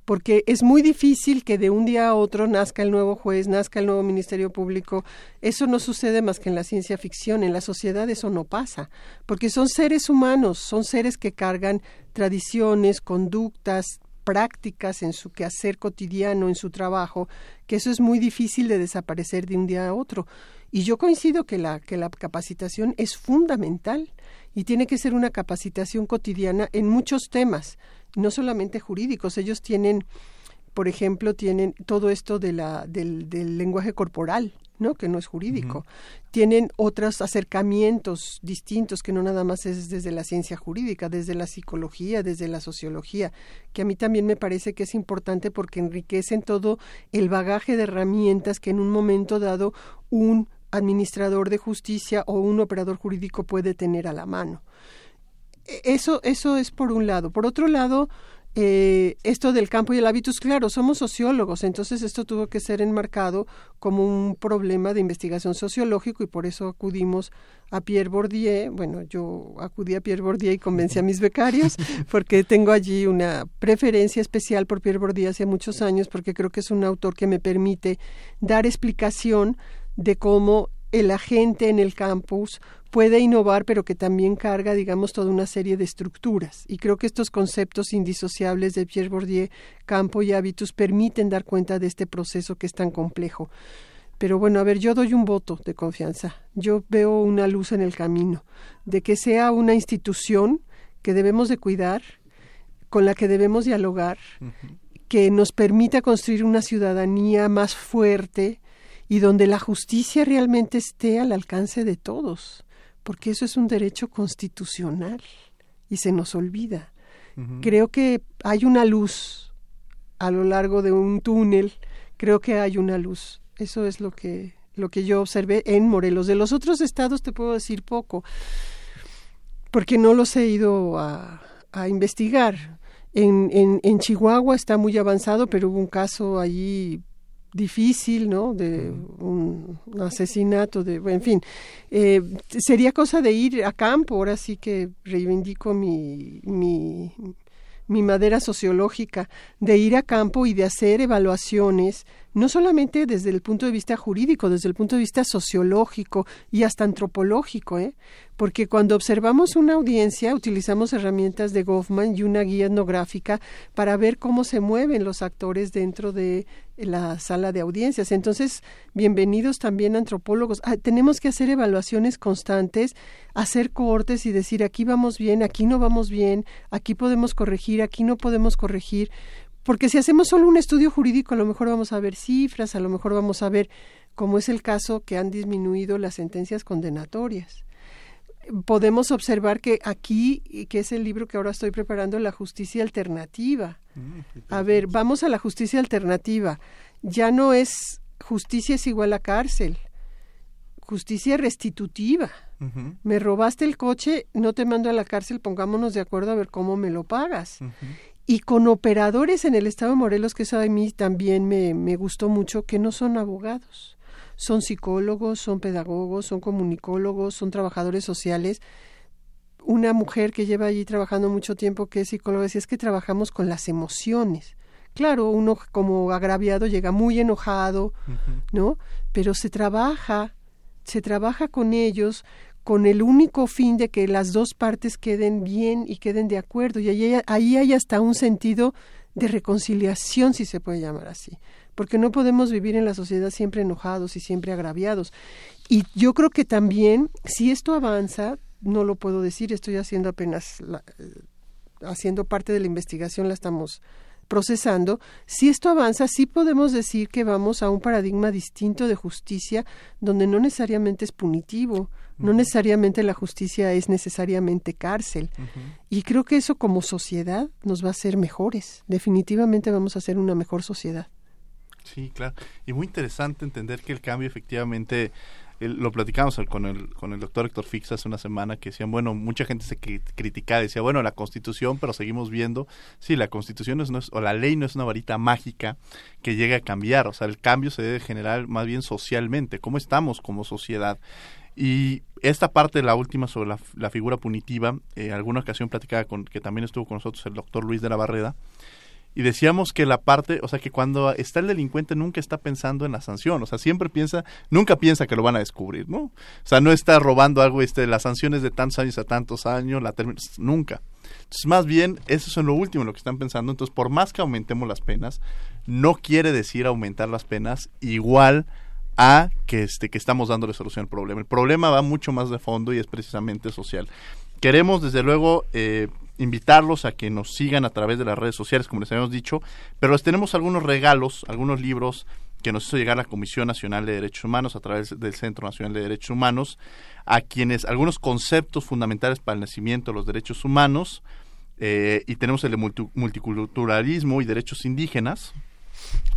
porque es muy difícil que de un día a otro nazca el nuevo juez, nazca el nuevo Ministerio Público. Eso no sucede más que en la ciencia ficción, en la sociedad eso no pasa, porque son seres humanos, son seres que cargan tradiciones, conductas, prácticas en su quehacer cotidiano, en su trabajo, que eso es muy difícil de desaparecer de un día a otro. Y yo coincido que la, que la capacitación es fundamental y tiene que ser una capacitación cotidiana en muchos temas no solamente jurídicos, ellos tienen, por ejemplo, tienen todo esto de la, del, del lenguaje corporal, ¿no? que no es jurídico. Tienen otros acercamientos distintos que no nada más es desde la ciencia jurídica, desde la psicología, desde la sociología, que a mí también me parece que es importante porque enriquecen todo el bagaje de herramientas que en un momento dado un administrador de justicia o un operador jurídico puede tener a la mano. E, eso, eso es por un lado. Por otro lado, eh, esto del campo y el hábitus, claro, somos sociólogos, entonces esto tuvo que ser enmarcado como un problema de investigación sociológico y por eso acudimos a Pierre Bourdieu. Bueno, yo acudí a Pierre Bourdieu y convencí a mis becarios porque tengo allí una preferencia especial por Pierre Bourdieu hace muchos años porque creo que es un autor que me permite dar explicación de cómo el agente en el campus puede innovar, pero que también carga, digamos, toda una serie de estructuras. Y creo que estos conceptos indisociables de Pierre Bourdieu, campo y hábitos, permiten dar cuenta de este proceso que es tan complejo. Pero bueno, a ver, yo doy un voto de confianza. Yo veo una luz en el camino de que sea una institución que debemos de cuidar, con la que debemos dialogar, que nos permita construir una ciudadanía más fuerte y donde la justicia realmente esté al alcance de todos porque eso es un derecho constitucional y se nos olvida. Creo que hay una luz a lo largo de un túnel, creo que hay una luz. Eso es lo que lo que yo observé en Morelos. De los otros estados te puedo decir poco, porque no los he ido a, a investigar. En, en, en, Chihuahua está muy avanzado, pero hubo un caso allí difícil, ¿no? De un, asesinato, de, en fin, eh, sería cosa de ir a campo. Ahora sí que reivindico mi, mi, mi madera sociológica, de ir a campo y de hacer evaluaciones no solamente desde el punto de vista jurídico, desde el punto de vista sociológico y hasta antropológico, ¿eh? porque cuando observamos una audiencia utilizamos herramientas de Goffman y una guía etnográfica para ver cómo se mueven los actores dentro de la sala de audiencias. Entonces, bienvenidos también antropólogos. Ah, tenemos que hacer evaluaciones constantes, hacer cortes y decir aquí vamos bien, aquí no vamos bien, aquí podemos corregir, aquí no podemos corregir porque si hacemos solo un estudio jurídico, a lo mejor vamos a ver cifras, a lo mejor vamos a ver, como es el caso que han disminuido las sentencias condenatorias. Podemos observar que aquí, que es el libro que ahora estoy preparando, la justicia alternativa. A ver, vamos a la justicia alternativa. Ya no es justicia es igual a cárcel justicia restitutiva. Me robaste el coche, no te mando a la cárcel, pongámonos de acuerdo a ver cómo me lo pagas. Y con operadores en el Estado de Morelos, que eso a mí también me, me gustó mucho, que no son abogados, son psicólogos, son pedagogos, son comunicólogos, son trabajadores sociales. Una mujer que lleva allí trabajando mucho tiempo, que es psicóloga, decía es que trabajamos con las emociones. Claro, uno como agraviado llega muy enojado, ¿no? Pero se trabaja se trabaja con ellos con el único fin de que las dos partes queden bien y queden de acuerdo. Y ahí, ahí hay hasta un sentido de reconciliación, si se puede llamar así. Porque no podemos vivir en la sociedad siempre enojados y siempre agraviados. Y yo creo que también, si esto avanza, no lo puedo decir, estoy haciendo apenas, la, eh, haciendo parte de la investigación, la estamos procesando, si esto avanza, sí podemos decir que vamos a un paradigma distinto de justicia, donde no necesariamente es punitivo, no necesariamente la justicia es necesariamente cárcel. Y creo que eso como sociedad nos va a hacer mejores. Definitivamente vamos a ser una mejor sociedad. Sí, claro. Y muy interesante entender que el cambio efectivamente lo platicamos con el, con el doctor Héctor Fix hace una semana que decían, bueno, mucha gente se criticaba, decía, bueno, la constitución, pero seguimos viendo, sí, la constitución no es, o la ley no es una varita mágica que llegue a cambiar, o sea, el cambio se debe generar más bien socialmente, cómo estamos como sociedad. Y esta parte, la última sobre la, figura punitiva, eh, alguna ocasión platicaba con, que también estuvo con nosotros el doctor Luis de la Barreda, y decíamos que la parte, o sea, que cuando está el delincuente nunca está pensando en la sanción, o sea, siempre piensa, nunca piensa que lo van a descubrir, ¿no? O sea, no está robando algo, este, las sanciones de tantos años a tantos años, la nunca. Entonces, más bien, eso es lo último en lo que están pensando. Entonces, por más que aumentemos las penas, no quiere decir aumentar las penas igual a que, este, que estamos dándole solución al problema. El problema va mucho más de fondo y es precisamente social. Queremos, desde luego, eh, invitarlos a que nos sigan a través de las redes sociales, como les habíamos dicho, pero les tenemos algunos regalos, algunos libros que nos hizo llegar la Comisión Nacional de Derechos Humanos a través del Centro Nacional de Derechos Humanos, a quienes algunos conceptos fundamentales para el nacimiento de los derechos humanos, eh, y tenemos el de multiculturalismo y derechos indígenas,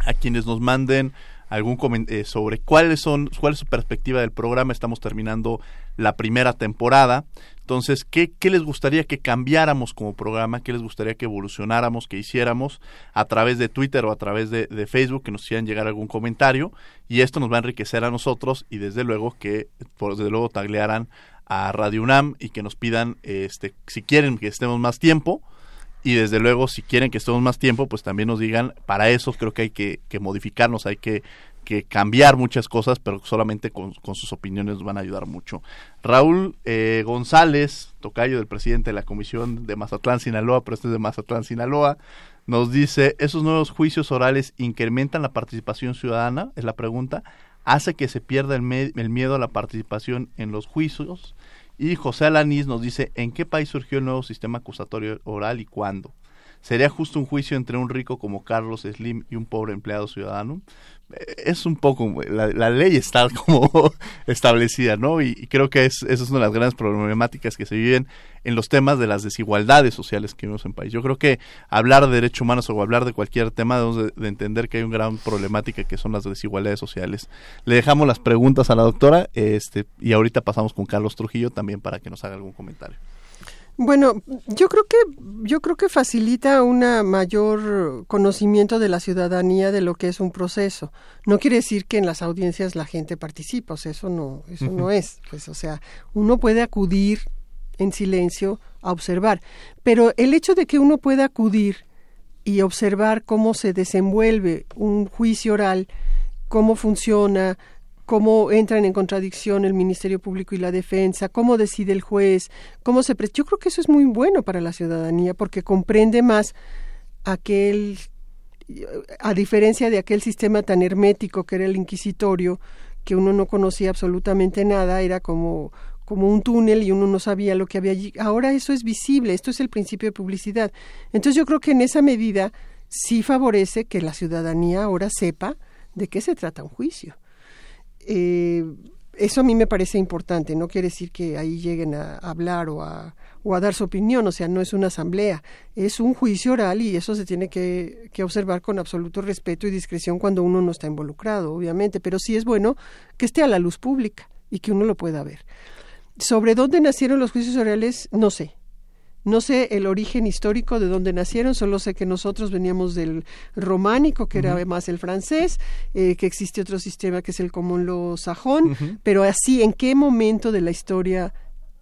a quienes nos manden algún comentario eh, sobre cuáles son cuál es su perspectiva del programa. Estamos terminando la primera temporada. Entonces, ¿qué, ¿qué, les gustaría que cambiáramos como programa? ¿Qué les gustaría que evolucionáramos, que hiciéramos a través de Twitter o a través de, Facebook, que nos hicieran llegar algún comentario? Y esto nos va a enriquecer a nosotros y desde luego que, por, desde luego, taglearan a Radio UNAM y que nos pidan, este, si quieren que estemos más tiempo, y desde luego si quieren que estemos más tiempo pues también nos digan para eso creo que hay que, modificarnos hay que cambiar muchas cosas, pero solamente con, sus opiniones nos van a ayudar mucho. Raúl eh, González, tocayo del presidente de la Comisión de Mazatlán, Sinaloa, pero este es de Mazatlán, Sinaloa, nos dice, ¿esos nuevos juicios orales incrementan la participación ciudadana? Es la pregunta. ¿Hace que se pierda el miedo a la participación en los juicios? Y José Alanís nos dice, ¿en qué país surgió el nuevo sistema acusatorio oral y cuándo? ¿Sería justo un juicio entre un rico como Carlos Slim y un pobre empleado ciudadano? es un poco, la, ley está como establecida, ¿no? Y, creo que es, esa es una de las grandes problemáticas que se viven en los temas de las desigualdades sociales que vivimos en país. Yo creo que hablar de derechos humanos o hablar de cualquier tema debemos de, entender que hay una gran problemática que son las desigualdades sociales. Le dejamos las preguntas a la doctora este, y ahorita pasamos con Carlos Trujillo también para que nos haga algún comentario. Bueno, yo creo que yo creo que facilita un mayor conocimiento de la ciudadanía de lo que es un proceso. No quiere decir que en las audiencias la gente participa, o sea, eso no eso no es, pues o sea, uno puede acudir en silencio a observar, pero el hecho de que uno pueda acudir y observar cómo se desenvuelve un juicio oral, cómo funciona, cómo entran en contradicción el Ministerio Público y la defensa, cómo decide el juez, cómo se... Yo creo que eso es muy bueno para la ciudadanía porque comprende más aquel, a diferencia de aquel sistema tan hermético que era el inquisitorio, que uno no conocía absolutamente nada, era como como un túnel y uno no sabía lo que había allí. Ahora eso es visible, esto es el principio de publicidad. Entonces yo creo que en esa medida sí favorece que la ciudadanía ahora sepa de qué se trata un juicio. Eh, eso a mí me parece importante, no quiere decir que ahí lleguen a hablar o a, o a dar su opinión, o sea, no es una asamblea, es un juicio oral y eso se tiene que, que, observar con absoluto respeto y discreción cuando uno no está involucrado, obviamente, pero sí es bueno que esté a la luz pública y que uno lo pueda ver. Sobre dónde nacieron los juicios orales, no sé, no sé el origen histórico de dónde nacieron, solo sé que nosotros veníamos del románico, que era además el francés, eh, que existe otro sistema que es el común lo sajón, pero así, ¿en qué momento de la historia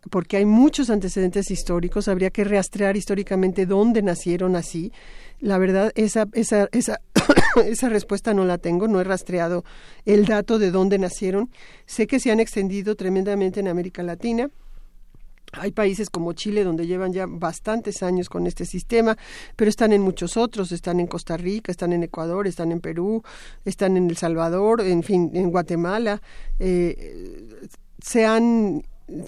porque hay muchos antecedentes históricos, habría que rastrear históricamente dónde nacieron así. La verdad, esa, esa, esa, esa respuesta no la tengo, no he rastreado el dato de dónde nacieron. Sé que se han extendido tremendamente en América Latina, hay países como Chile donde llevan ya bastantes años con este sistema, pero están en muchos otros, están en Costa Rica, están en Ecuador, están en Perú, están en El Salvador, en fin, en Guatemala. Eh, se, han,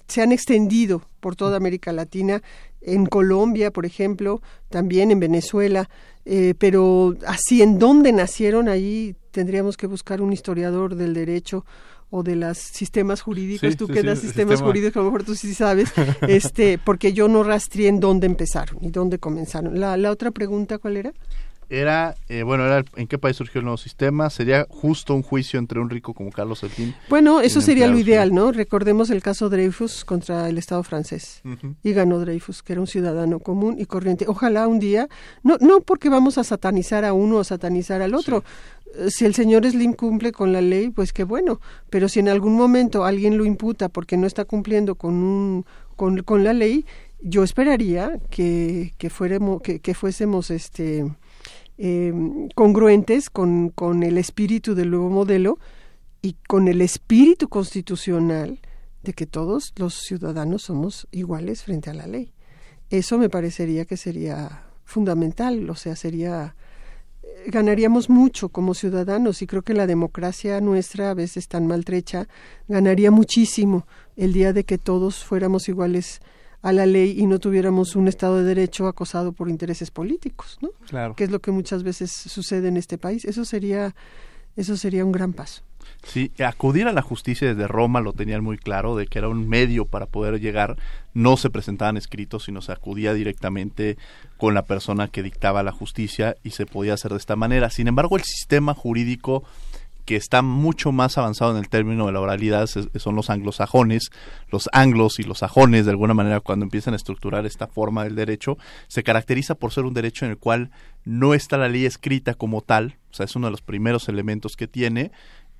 se han extendido por toda América Latina, en Colombia, por ejemplo, también en Venezuela, eh, pero así en dónde nacieron, ahí tendríamos que buscar un historiador del derecho o de los sistemas jurídicos, tú que das sistemas jurídicos, a lo mejor tú sí sabes, este, porque yo no rastreé en dónde empezaron y dónde comenzaron. La, la otra pregunta, ¿cuál era? Era, eh, bueno, era en qué país surgió el nuevo sistema. Sería justo un juicio entre un rico como Carlos Slim. Bueno, eso sería lo ideal, ¿no? Recordemos el caso Dreyfus contra el Estado francés. Y ganó Dreyfus, que era un ciudadano común y corriente. Ojalá un día, no, no porque vamos a satanizar a uno o satanizar al otro. Si el señor Slim cumple con la ley, pues qué bueno. Pero si en algún momento alguien lo imputa porque no está cumpliendo con, un, con, con la ley, yo esperaría que, que, fuéramos, que, que fuésemos este eh, congruentes con, con el espíritu del nuevo modelo y con el espíritu constitucional de que todos los ciudadanos somos iguales frente a la ley. Eso me parecería que sería fundamental, o sea, sería eh, ganaríamos mucho como ciudadanos y creo que la democracia nuestra a veces tan maltrecha ganaría muchísimo el día de que todos fuéramos iguales a la ley y no tuviéramos un Estado de Derecho acosado por intereses políticos, ¿no? Claro. Que es lo que muchas veces sucede en este país. Eso sería, eso sería un gran paso. Sí, acudir a la justicia desde Roma lo tenían muy claro, de que era un medio para poder llegar, no se presentaban escritos, sino se acudía directamente con la persona que dictaba la justicia y se podía hacer de esta manera. Sin embargo, el sistema jurídico que está mucho más avanzado en el término de la oralidad son los anglosajones, los anglos y los sajones, de alguna manera, cuando empiezan a estructurar esta forma del derecho, se caracteriza por ser un derecho en el cual no está la ley escrita como tal, o sea, es uno de los primeros elementos que tiene,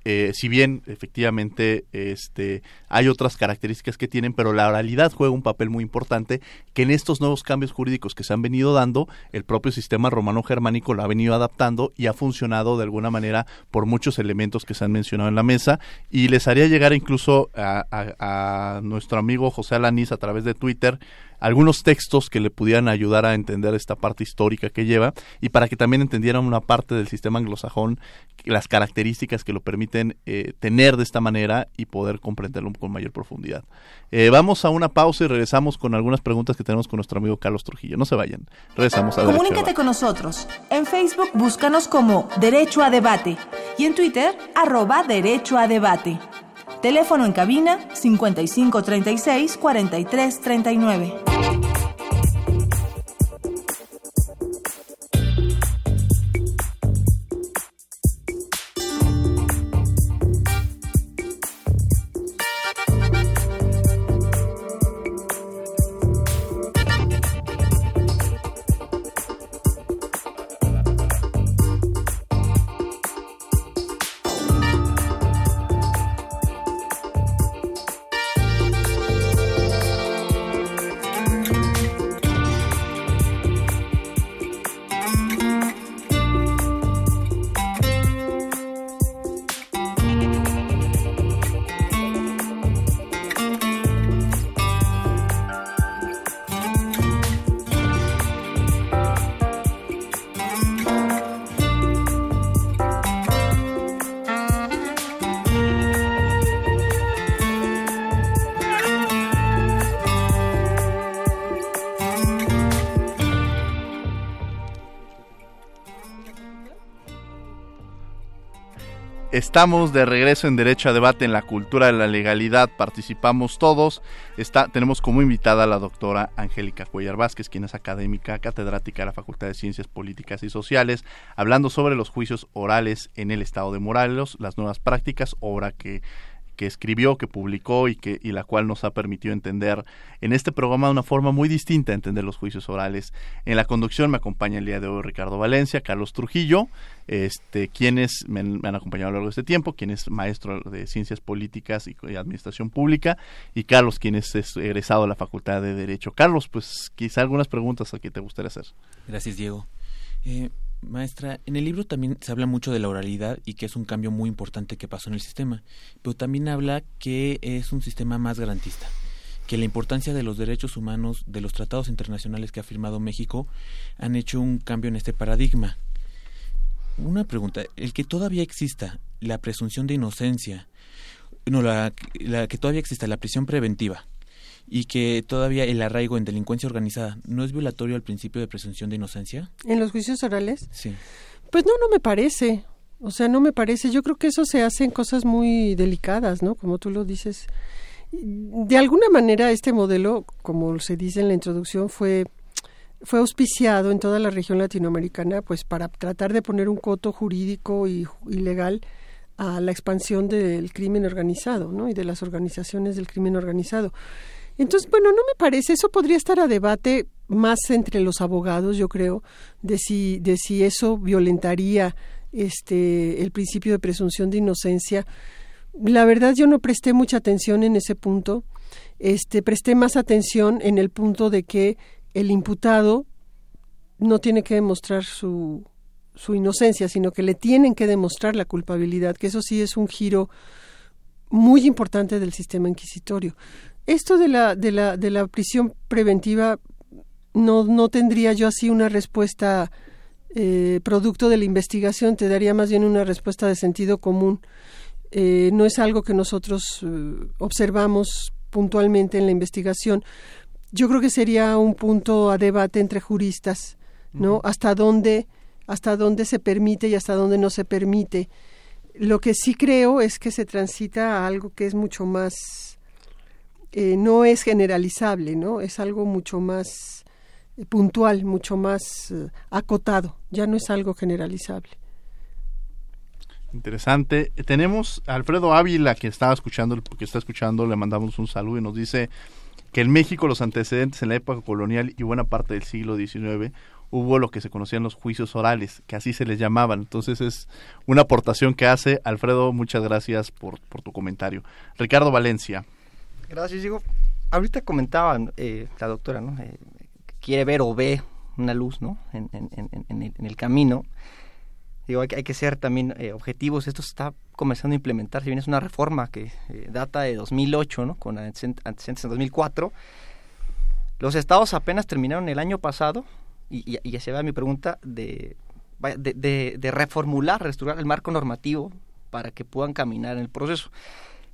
eh, si bien efectivamente este, hay otras características que tienen, pero la oralidad juega un papel muy importante que en estos nuevos cambios jurídicos que se han venido dando, el propio sistema romano-germánico lo ha venido adaptando y ha funcionado de alguna manera por muchos elementos que se han mencionado en la mesa. Y les haría llegar incluso a, a nuestro amigo José Alanis a través de Twitter algunos textos que le pudieran ayudar a entender esta parte histórica que lleva y para que también entendieran una parte del sistema anglosajón, las características que lo permiten eh, tener de esta manera y poder comprenderlo con mayor profundidad. Eh, vamos a una pausa y regresamos con algunas preguntas que tenemos con nuestro amigo Carlos Trujillo. No se vayan. Regresamos a Comunícate con nosotros. En Facebook búscanos como Derecho a Debate y en Twitter arroba Derecho a Debate. Teléfono en cabina 5536 4339. Estamos de regreso en Derecho a Debate en la Cultura de la Legalidad. Participamos todos. Está, tenemos como invitada a la doctora Angélica Cuellar Vázquez, quien es académica, catedrática de la Facultad de Ciencias Políticas y Sociales, hablando sobre los juicios orales en el Estado de Morelos, las nuevas prácticas, obra que que escribió, que publicó y que y la cual nos ha permitido entender en este programa de una forma muy distinta entender los juicios orales. En la conducción me acompaña el día de hoy Ricardo Valencia, Carlos Trujillo, este quienes me, han acompañado a lo largo de este tiempo, quien es maestro de Ciencias Políticas y, Administración Pública y Carlos quien es egresado de la Facultad de Derecho. Carlos, pues quizá algunas preguntas a que te gustaría hacer. Gracias, Diego. Eh, Maestra, en el libro también se habla mucho de la oralidad y que es un cambio muy importante que pasó en el sistema, pero también habla que es un sistema más garantista, que la importancia de los derechos humanos, de los tratados internacionales que ha firmado México, han hecho un cambio en este paradigma. Una pregunta, el que todavía exista la presunción de inocencia, no, la, que todavía exista la prisión preventiva, y que todavía el arraigo en delincuencia organizada no es violatorio al principio de presunción de inocencia? ¿En los juicios orales? Sí. Pues no, no me parece. O sea, no me parece. Yo creo que eso se hace en cosas muy delicadas, ¿no? Como tú lo dices. De alguna manera este modelo, como se dice en la introducción, fue fue auspiciado en toda la región latinoamericana pues para tratar de poner un coto jurídico y, y legal a la expansión del crimen organizado, ¿no? Y de las organizaciones del crimen organizado. Entonces, bueno, no me parece, eso podría estar a debate más entre los abogados, yo creo, de si, de si eso violentaría este el principio de presunción de inocencia. La verdad yo no presté mucha atención en ese punto. Este, presté más atención en el punto de que el imputado no tiene que demostrar su, su inocencia, sino que le tienen que demostrar la culpabilidad, que eso sí es un giro muy importante del sistema inquisitorio. Esto de la, de la, de la prisión preventiva no, no tendría yo así una respuesta eh, producto de la investigación, te daría más bien una respuesta de sentido común. Eh, no es algo que nosotros eh, observamos puntualmente en la investigación. Yo creo que sería un punto a debate entre juristas, ¿no? Hasta dónde, hasta dónde se permite y hasta dónde no se permite. Lo que sí creo es que se transita a algo que es mucho más eh, no es generalizable, ¿no? Es algo mucho más eh, puntual, mucho más eh, acotado, ya no es algo generalizable. Interesante. Tenemos a Alfredo Ávila que estaba escuchando, que está escuchando, le mandamos un saludo y nos dice que en México los antecedentes en la época colonial y buena parte del siglo XIX hubo lo que se conocían los juicios orales, que así se les llamaban. Entonces es una aportación que hace Alfredo. Muchas gracias por, por tu comentario. Ricardo Valencia. Gracias, digo. Ahorita comentaba eh, la doctora, ¿no? Eh, quiere ver o ve una luz, ¿no? En, el, camino. Digo, hay, que ser también eh, objetivos. Esto está comenzando a implementar. Si bien es una reforma que data de 2008, ¿no? Con antecedentes en 2004. Los estados apenas terminaron el año pasado, y, ya se ve mi pregunta, de, de, de reformular, restaurar el marco normativo para que puedan caminar en el proceso.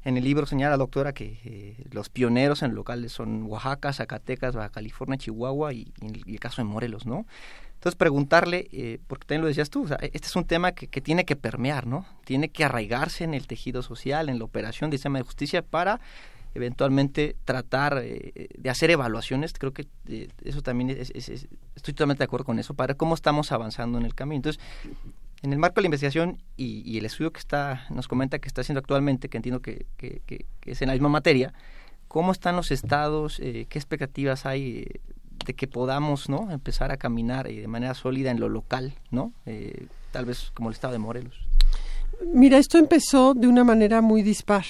En el libro señala la doctora que eh, los pioneros en locales son Oaxaca, Zacatecas, Baja California, Chihuahua y, el, caso de Morelos, ¿no? Entonces preguntarle, eh, porque también lo decías tú, este es un tema que, tiene que permear, ¿no? Tiene que arraigarse en el tejido social, en la operación del sistema de justicia para eventualmente tratar eh, de hacer evaluaciones. Creo que eso también es, estoy totalmente de acuerdo con eso, para cómo estamos avanzando en el camino. Entonces, en el marco de la investigación y, el estudio que está nos comenta que está haciendo actualmente, que entiendo que, es en la misma materia, ¿cómo están los estados? Eh, ¿Qué expectativas hay eh, de que podamos no empezar a caminar eh, de manera sólida en lo local, no tal vez como el estado de Morelos? Mira, esto empezó de una manera muy dispar,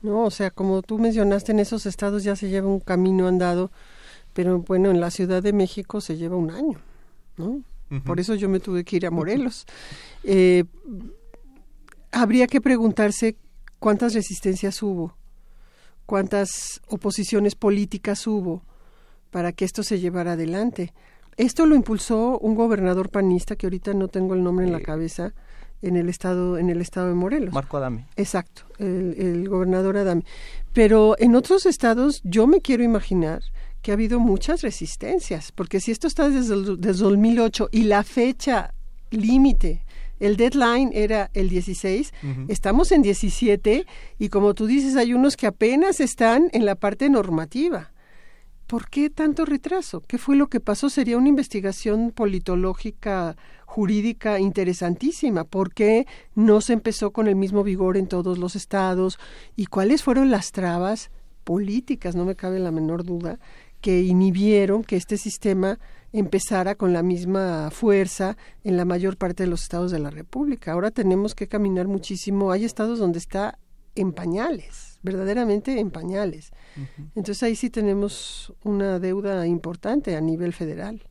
¿no? O sea, como tú mencionaste, en esos estados ya se lleva un camino andado, pero bueno, en la Ciudad de México se lleva un año, ¿no? Por eso yo me tuve que ir a Morelos. Eh, habría que preguntarse cuántas resistencias hubo, cuántas oposiciones políticas hubo para que esto se llevara adelante. Esto lo impulsó un gobernador panista que ahorita no tengo el nombre en la cabeza en el estado en el estado de Morelos. Marco Adame. Exacto, el, el gobernador Adame. Pero en otros estados yo me quiero imaginar que ha habido muchas resistencias, porque si esto está desde el, 2008 y la fecha límite el deadline era el 16, estamos en 17 y como tú dices, hay unos que apenas están en la parte normativa. ¿Por qué tanto retraso? ¿Qué fue lo que pasó? Sería una investigación politológica, jurídica interesantísima. ¿Por qué no se empezó con el mismo vigor en todos los estados? ¿Y cuáles fueron las trabas políticas, no me cabe la menor duda, que inhibieron que este sistema empezara con la misma fuerza en la mayor parte de los estados de la República. Ahora tenemos que caminar muchísimo. Hay estados donde está en pañales, verdaderamente en pañales. Entonces ahí sí tenemos una deuda importante a nivel federal.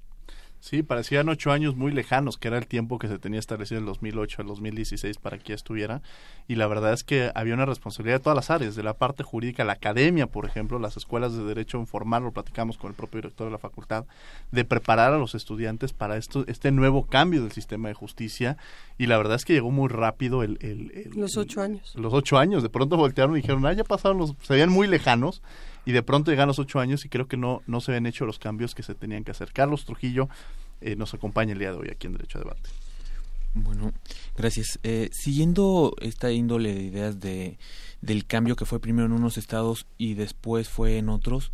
Sí, parecían ocho años muy lejanos, que era el tiempo que se tenía establecido en el 2008 al 2016 para que ya estuviera. Y la verdad es que había una responsabilidad de todas las áreas, de la parte jurídica, la academia, por ejemplo, las escuelas de derecho informal, lo platicamos con el propio director de la facultad, de preparar a los estudiantes para esto, este nuevo cambio del sistema de justicia. Y la verdad es que llegó muy rápido el... el, los ocho años. Los ocho años. De pronto voltearon y dijeron, ah, ya pasaron los... Se veían muy lejanos y de pronto llegan los ocho años y creo que no, no se habían hecho los cambios que se tenían que hacer. Carlos Trujillo eh, nos acompaña el día de hoy aquí en Derecho a Debate. Bueno, gracias. Eh, siguiendo esta índole de ideas de, del cambio que fue primero en unos estados y después fue en otros,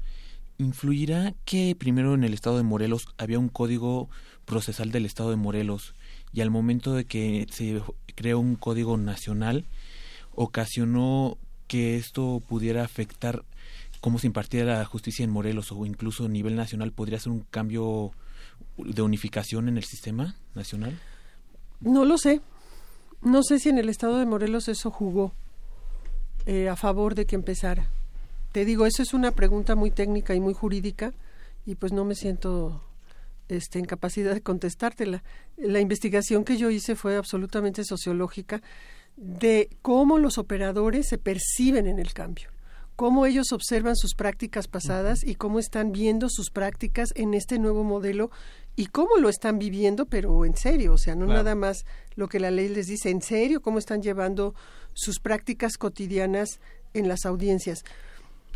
¿influirá que primero en el estado de Morelos había un código procesal del estado de Morelos y al momento de que se creó un código nacional ocasionó que esto pudiera afectar cómo se impartiera la justicia en Morelos o incluso a nivel nacional podría ser un cambio de unificación en el sistema nacional? No lo sé. No sé si en el estado de Morelos eso jugó eh, a favor de que empezara. Te digo, eso es una pregunta muy técnica y muy jurídica y pues no me siento este, en capacidad de contestártela. La investigación que yo hice fue absolutamente sociológica de cómo los operadores se perciben en el cambio cómo ellos observan sus prácticas pasadas y cómo están viendo sus prácticas en este nuevo modelo y cómo lo están viviendo, pero en serio, o sea, no nada más lo que la ley les dice, en serio, cómo están llevando sus prácticas cotidianas en las audiencias.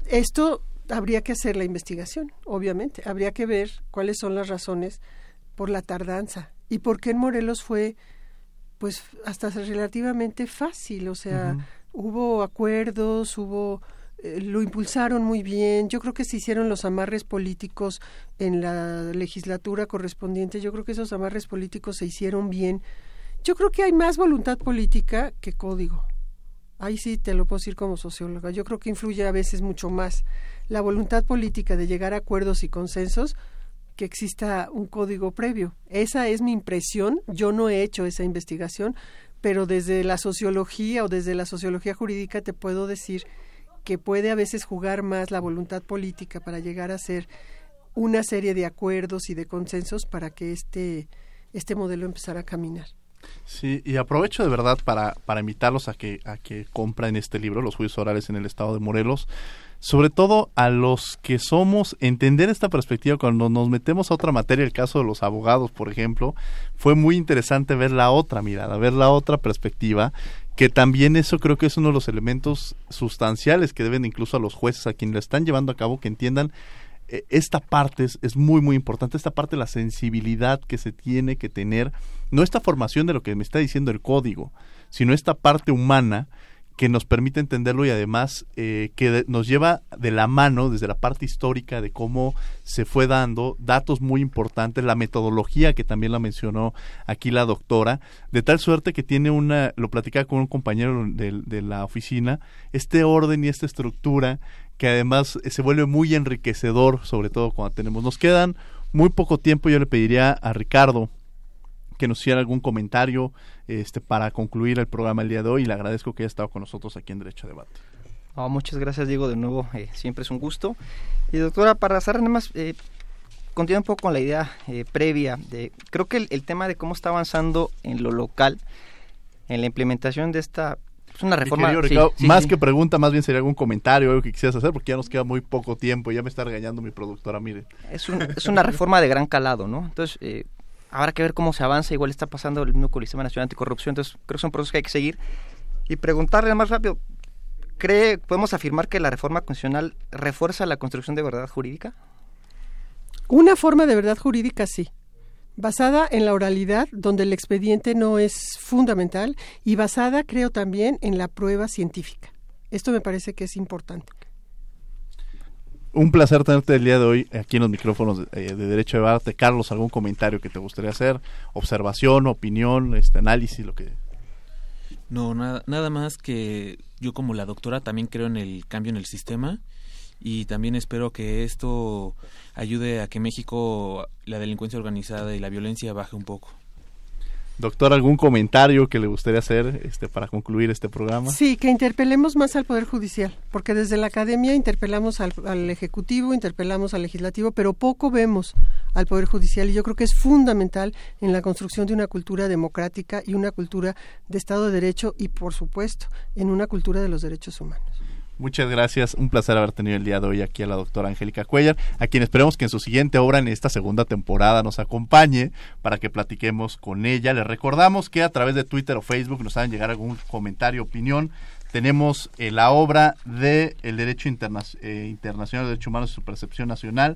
Esto habría que hacer la investigación, obviamente, habría que ver cuáles son las razones por la tardanza y por qué en Morelos fue pues hasta relativamente fácil, o sea, hubo acuerdos, hubo eh, lo impulsaron muy bien. Yo creo que se hicieron los amarres políticos en la legislatura correspondiente. Yo creo que esos amarres políticos se hicieron bien. Yo creo que hay más voluntad política que código. Ahí sí te lo puedo decir como socióloga. Yo creo que influye a veces mucho más la voluntad política de llegar a acuerdos y consensos que exista un código previo. Esa es mi impresión. Yo no he hecho esa investigación, pero desde la sociología o desde la sociología jurídica te puedo decir que puede a veces jugar más la voluntad política para llegar a ser una serie de acuerdos y de consensos para que este, este modelo empezara a caminar. Sí, y aprovecho de verdad para, para invitarlos a que, a que compren este libro, Los juicios orales en el estado de Morelos, sobre todo a los que somos, entender esta perspectiva cuando nos metemos a otra materia, el caso de los abogados, por ejemplo, fue muy interesante ver la otra mirada, ver la otra perspectiva que también eso creo que es uno de los elementos sustanciales que deben incluso a los jueces, a quienes la están llevando a cabo, que entiendan eh, esta parte es, es, muy muy importante, esta parte la sensibilidad que se tiene que tener, no esta formación de lo que me está diciendo el código, sino esta parte humana que nos permite entenderlo y además eh, que nos lleva de la mano desde la parte histórica de cómo se fue dando datos muy importantes, la metodología que también la mencionó aquí la doctora, de tal suerte que tiene una, lo platicaba con un compañero de, de la oficina, este orden y esta estructura que además se vuelve muy enriquecedor, sobre todo cuando tenemos, nos quedan muy poco tiempo, yo le pediría a Ricardo que nos hiciera algún comentario este, para concluir el programa el día de hoy y le agradezco que haya estado con nosotros aquí en Derecho a Debate. muchas gracias Diego, de nuevo eh, siempre es un gusto. Y doctora, para cerrar nada más, eh, un poco con la idea eh, previa, de, creo que el, tema de cómo está avanzando en lo local, en la implementación de esta es una reforma. más que pregunta, más bien sería algún comentario, algo que quisieras hacer, porque ya nos queda muy poco tiempo, ya me está regañando mi productora, mire. Es, es una reforma de gran calado, ¿no? Entonces, eh, habrá que ver cómo se avanza, igual está pasando el mismo con Sistema Nacional Anticorrupción, entonces creo que son procesos que hay que seguir. Y preguntarle más rápido, ¿cree, podemos afirmar que la reforma constitucional refuerza la construcción de verdad jurídica? Una forma de verdad jurídica sí. basada en la oralidad, donde el expediente no es fundamental, y basada, creo, también en la prueba científica. Esto me parece que es importante. Un placer tenerte el día de hoy aquí en los micrófonos de, de Derecho de. Carlos, ¿algún comentario que te gustaría hacer? ¿Observación, opinión, este análisis, lo que no, nada, nada más que yo como la doctora también creo en el cambio en el sistema y también espero que esto ayude a que México la delincuencia organizada y la violencia baje un poco. Doctor, ¿algún comentario que le gustaría hacer este, para concluir este programa? Sí, que interpelemos más al Poder Judicial, porque desde la academia interpelamos al, al, Ejecutivo, interpelamos al Legislativo, pero poco vemos al Poder Judicial y yo creo que es fundamental en la construcción de una cultura democrática y una cultura de Estado de Derecho y, por supuesto, en una cultura de los derechos humanos. Muchas gracias, un placer haber tenido el día de hoy aquí a la doctora Angélica Cuellar, a quien esperemos que en su siguiente obra en esta segunda temporada nos acompañe para que platiquemos con ella. Les recordamos que a través de Twitter o Facebook nos hagan llegar algún comentario, opinión. Tenemos eh, la obra de El Derecho eh, Internacional de Derechos Humanos y su percepción nacional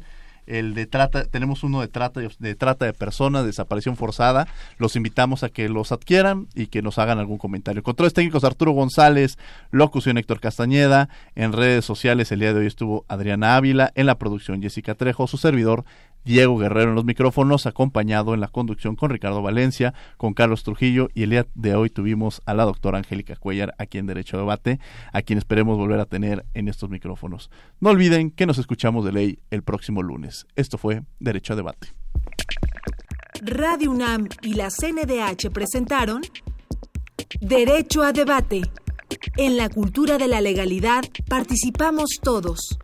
el de trata, tenemos uno de trata de trata de personas, desaparición forzada. Los invitamos a que los adquieran y que nos hagan algún comentario. Controles técnicos Arturo González, locución Héctor Castañeda, en redes sociales el día de hoy estuvo Adriana Ávila, en la producción Jessica Trejo, su servidor Diego Guerrero en los micrófonos, acompañado en la conducción con Ricardo Valencia, con Carlos Trujillo y el día de hoy tuvimos a la doctora Angélica Cuellar aquí en Derecho a Debate, a quien esperemos volver a tener en estos micrófonos. No olviden que nos escuchamos de ley el próximo lunes. Esto fue Derecho a Debate. Radio UNAM y la CNDH presentaron Derecho a Debate. En la cultura de la legalidad participamos todos.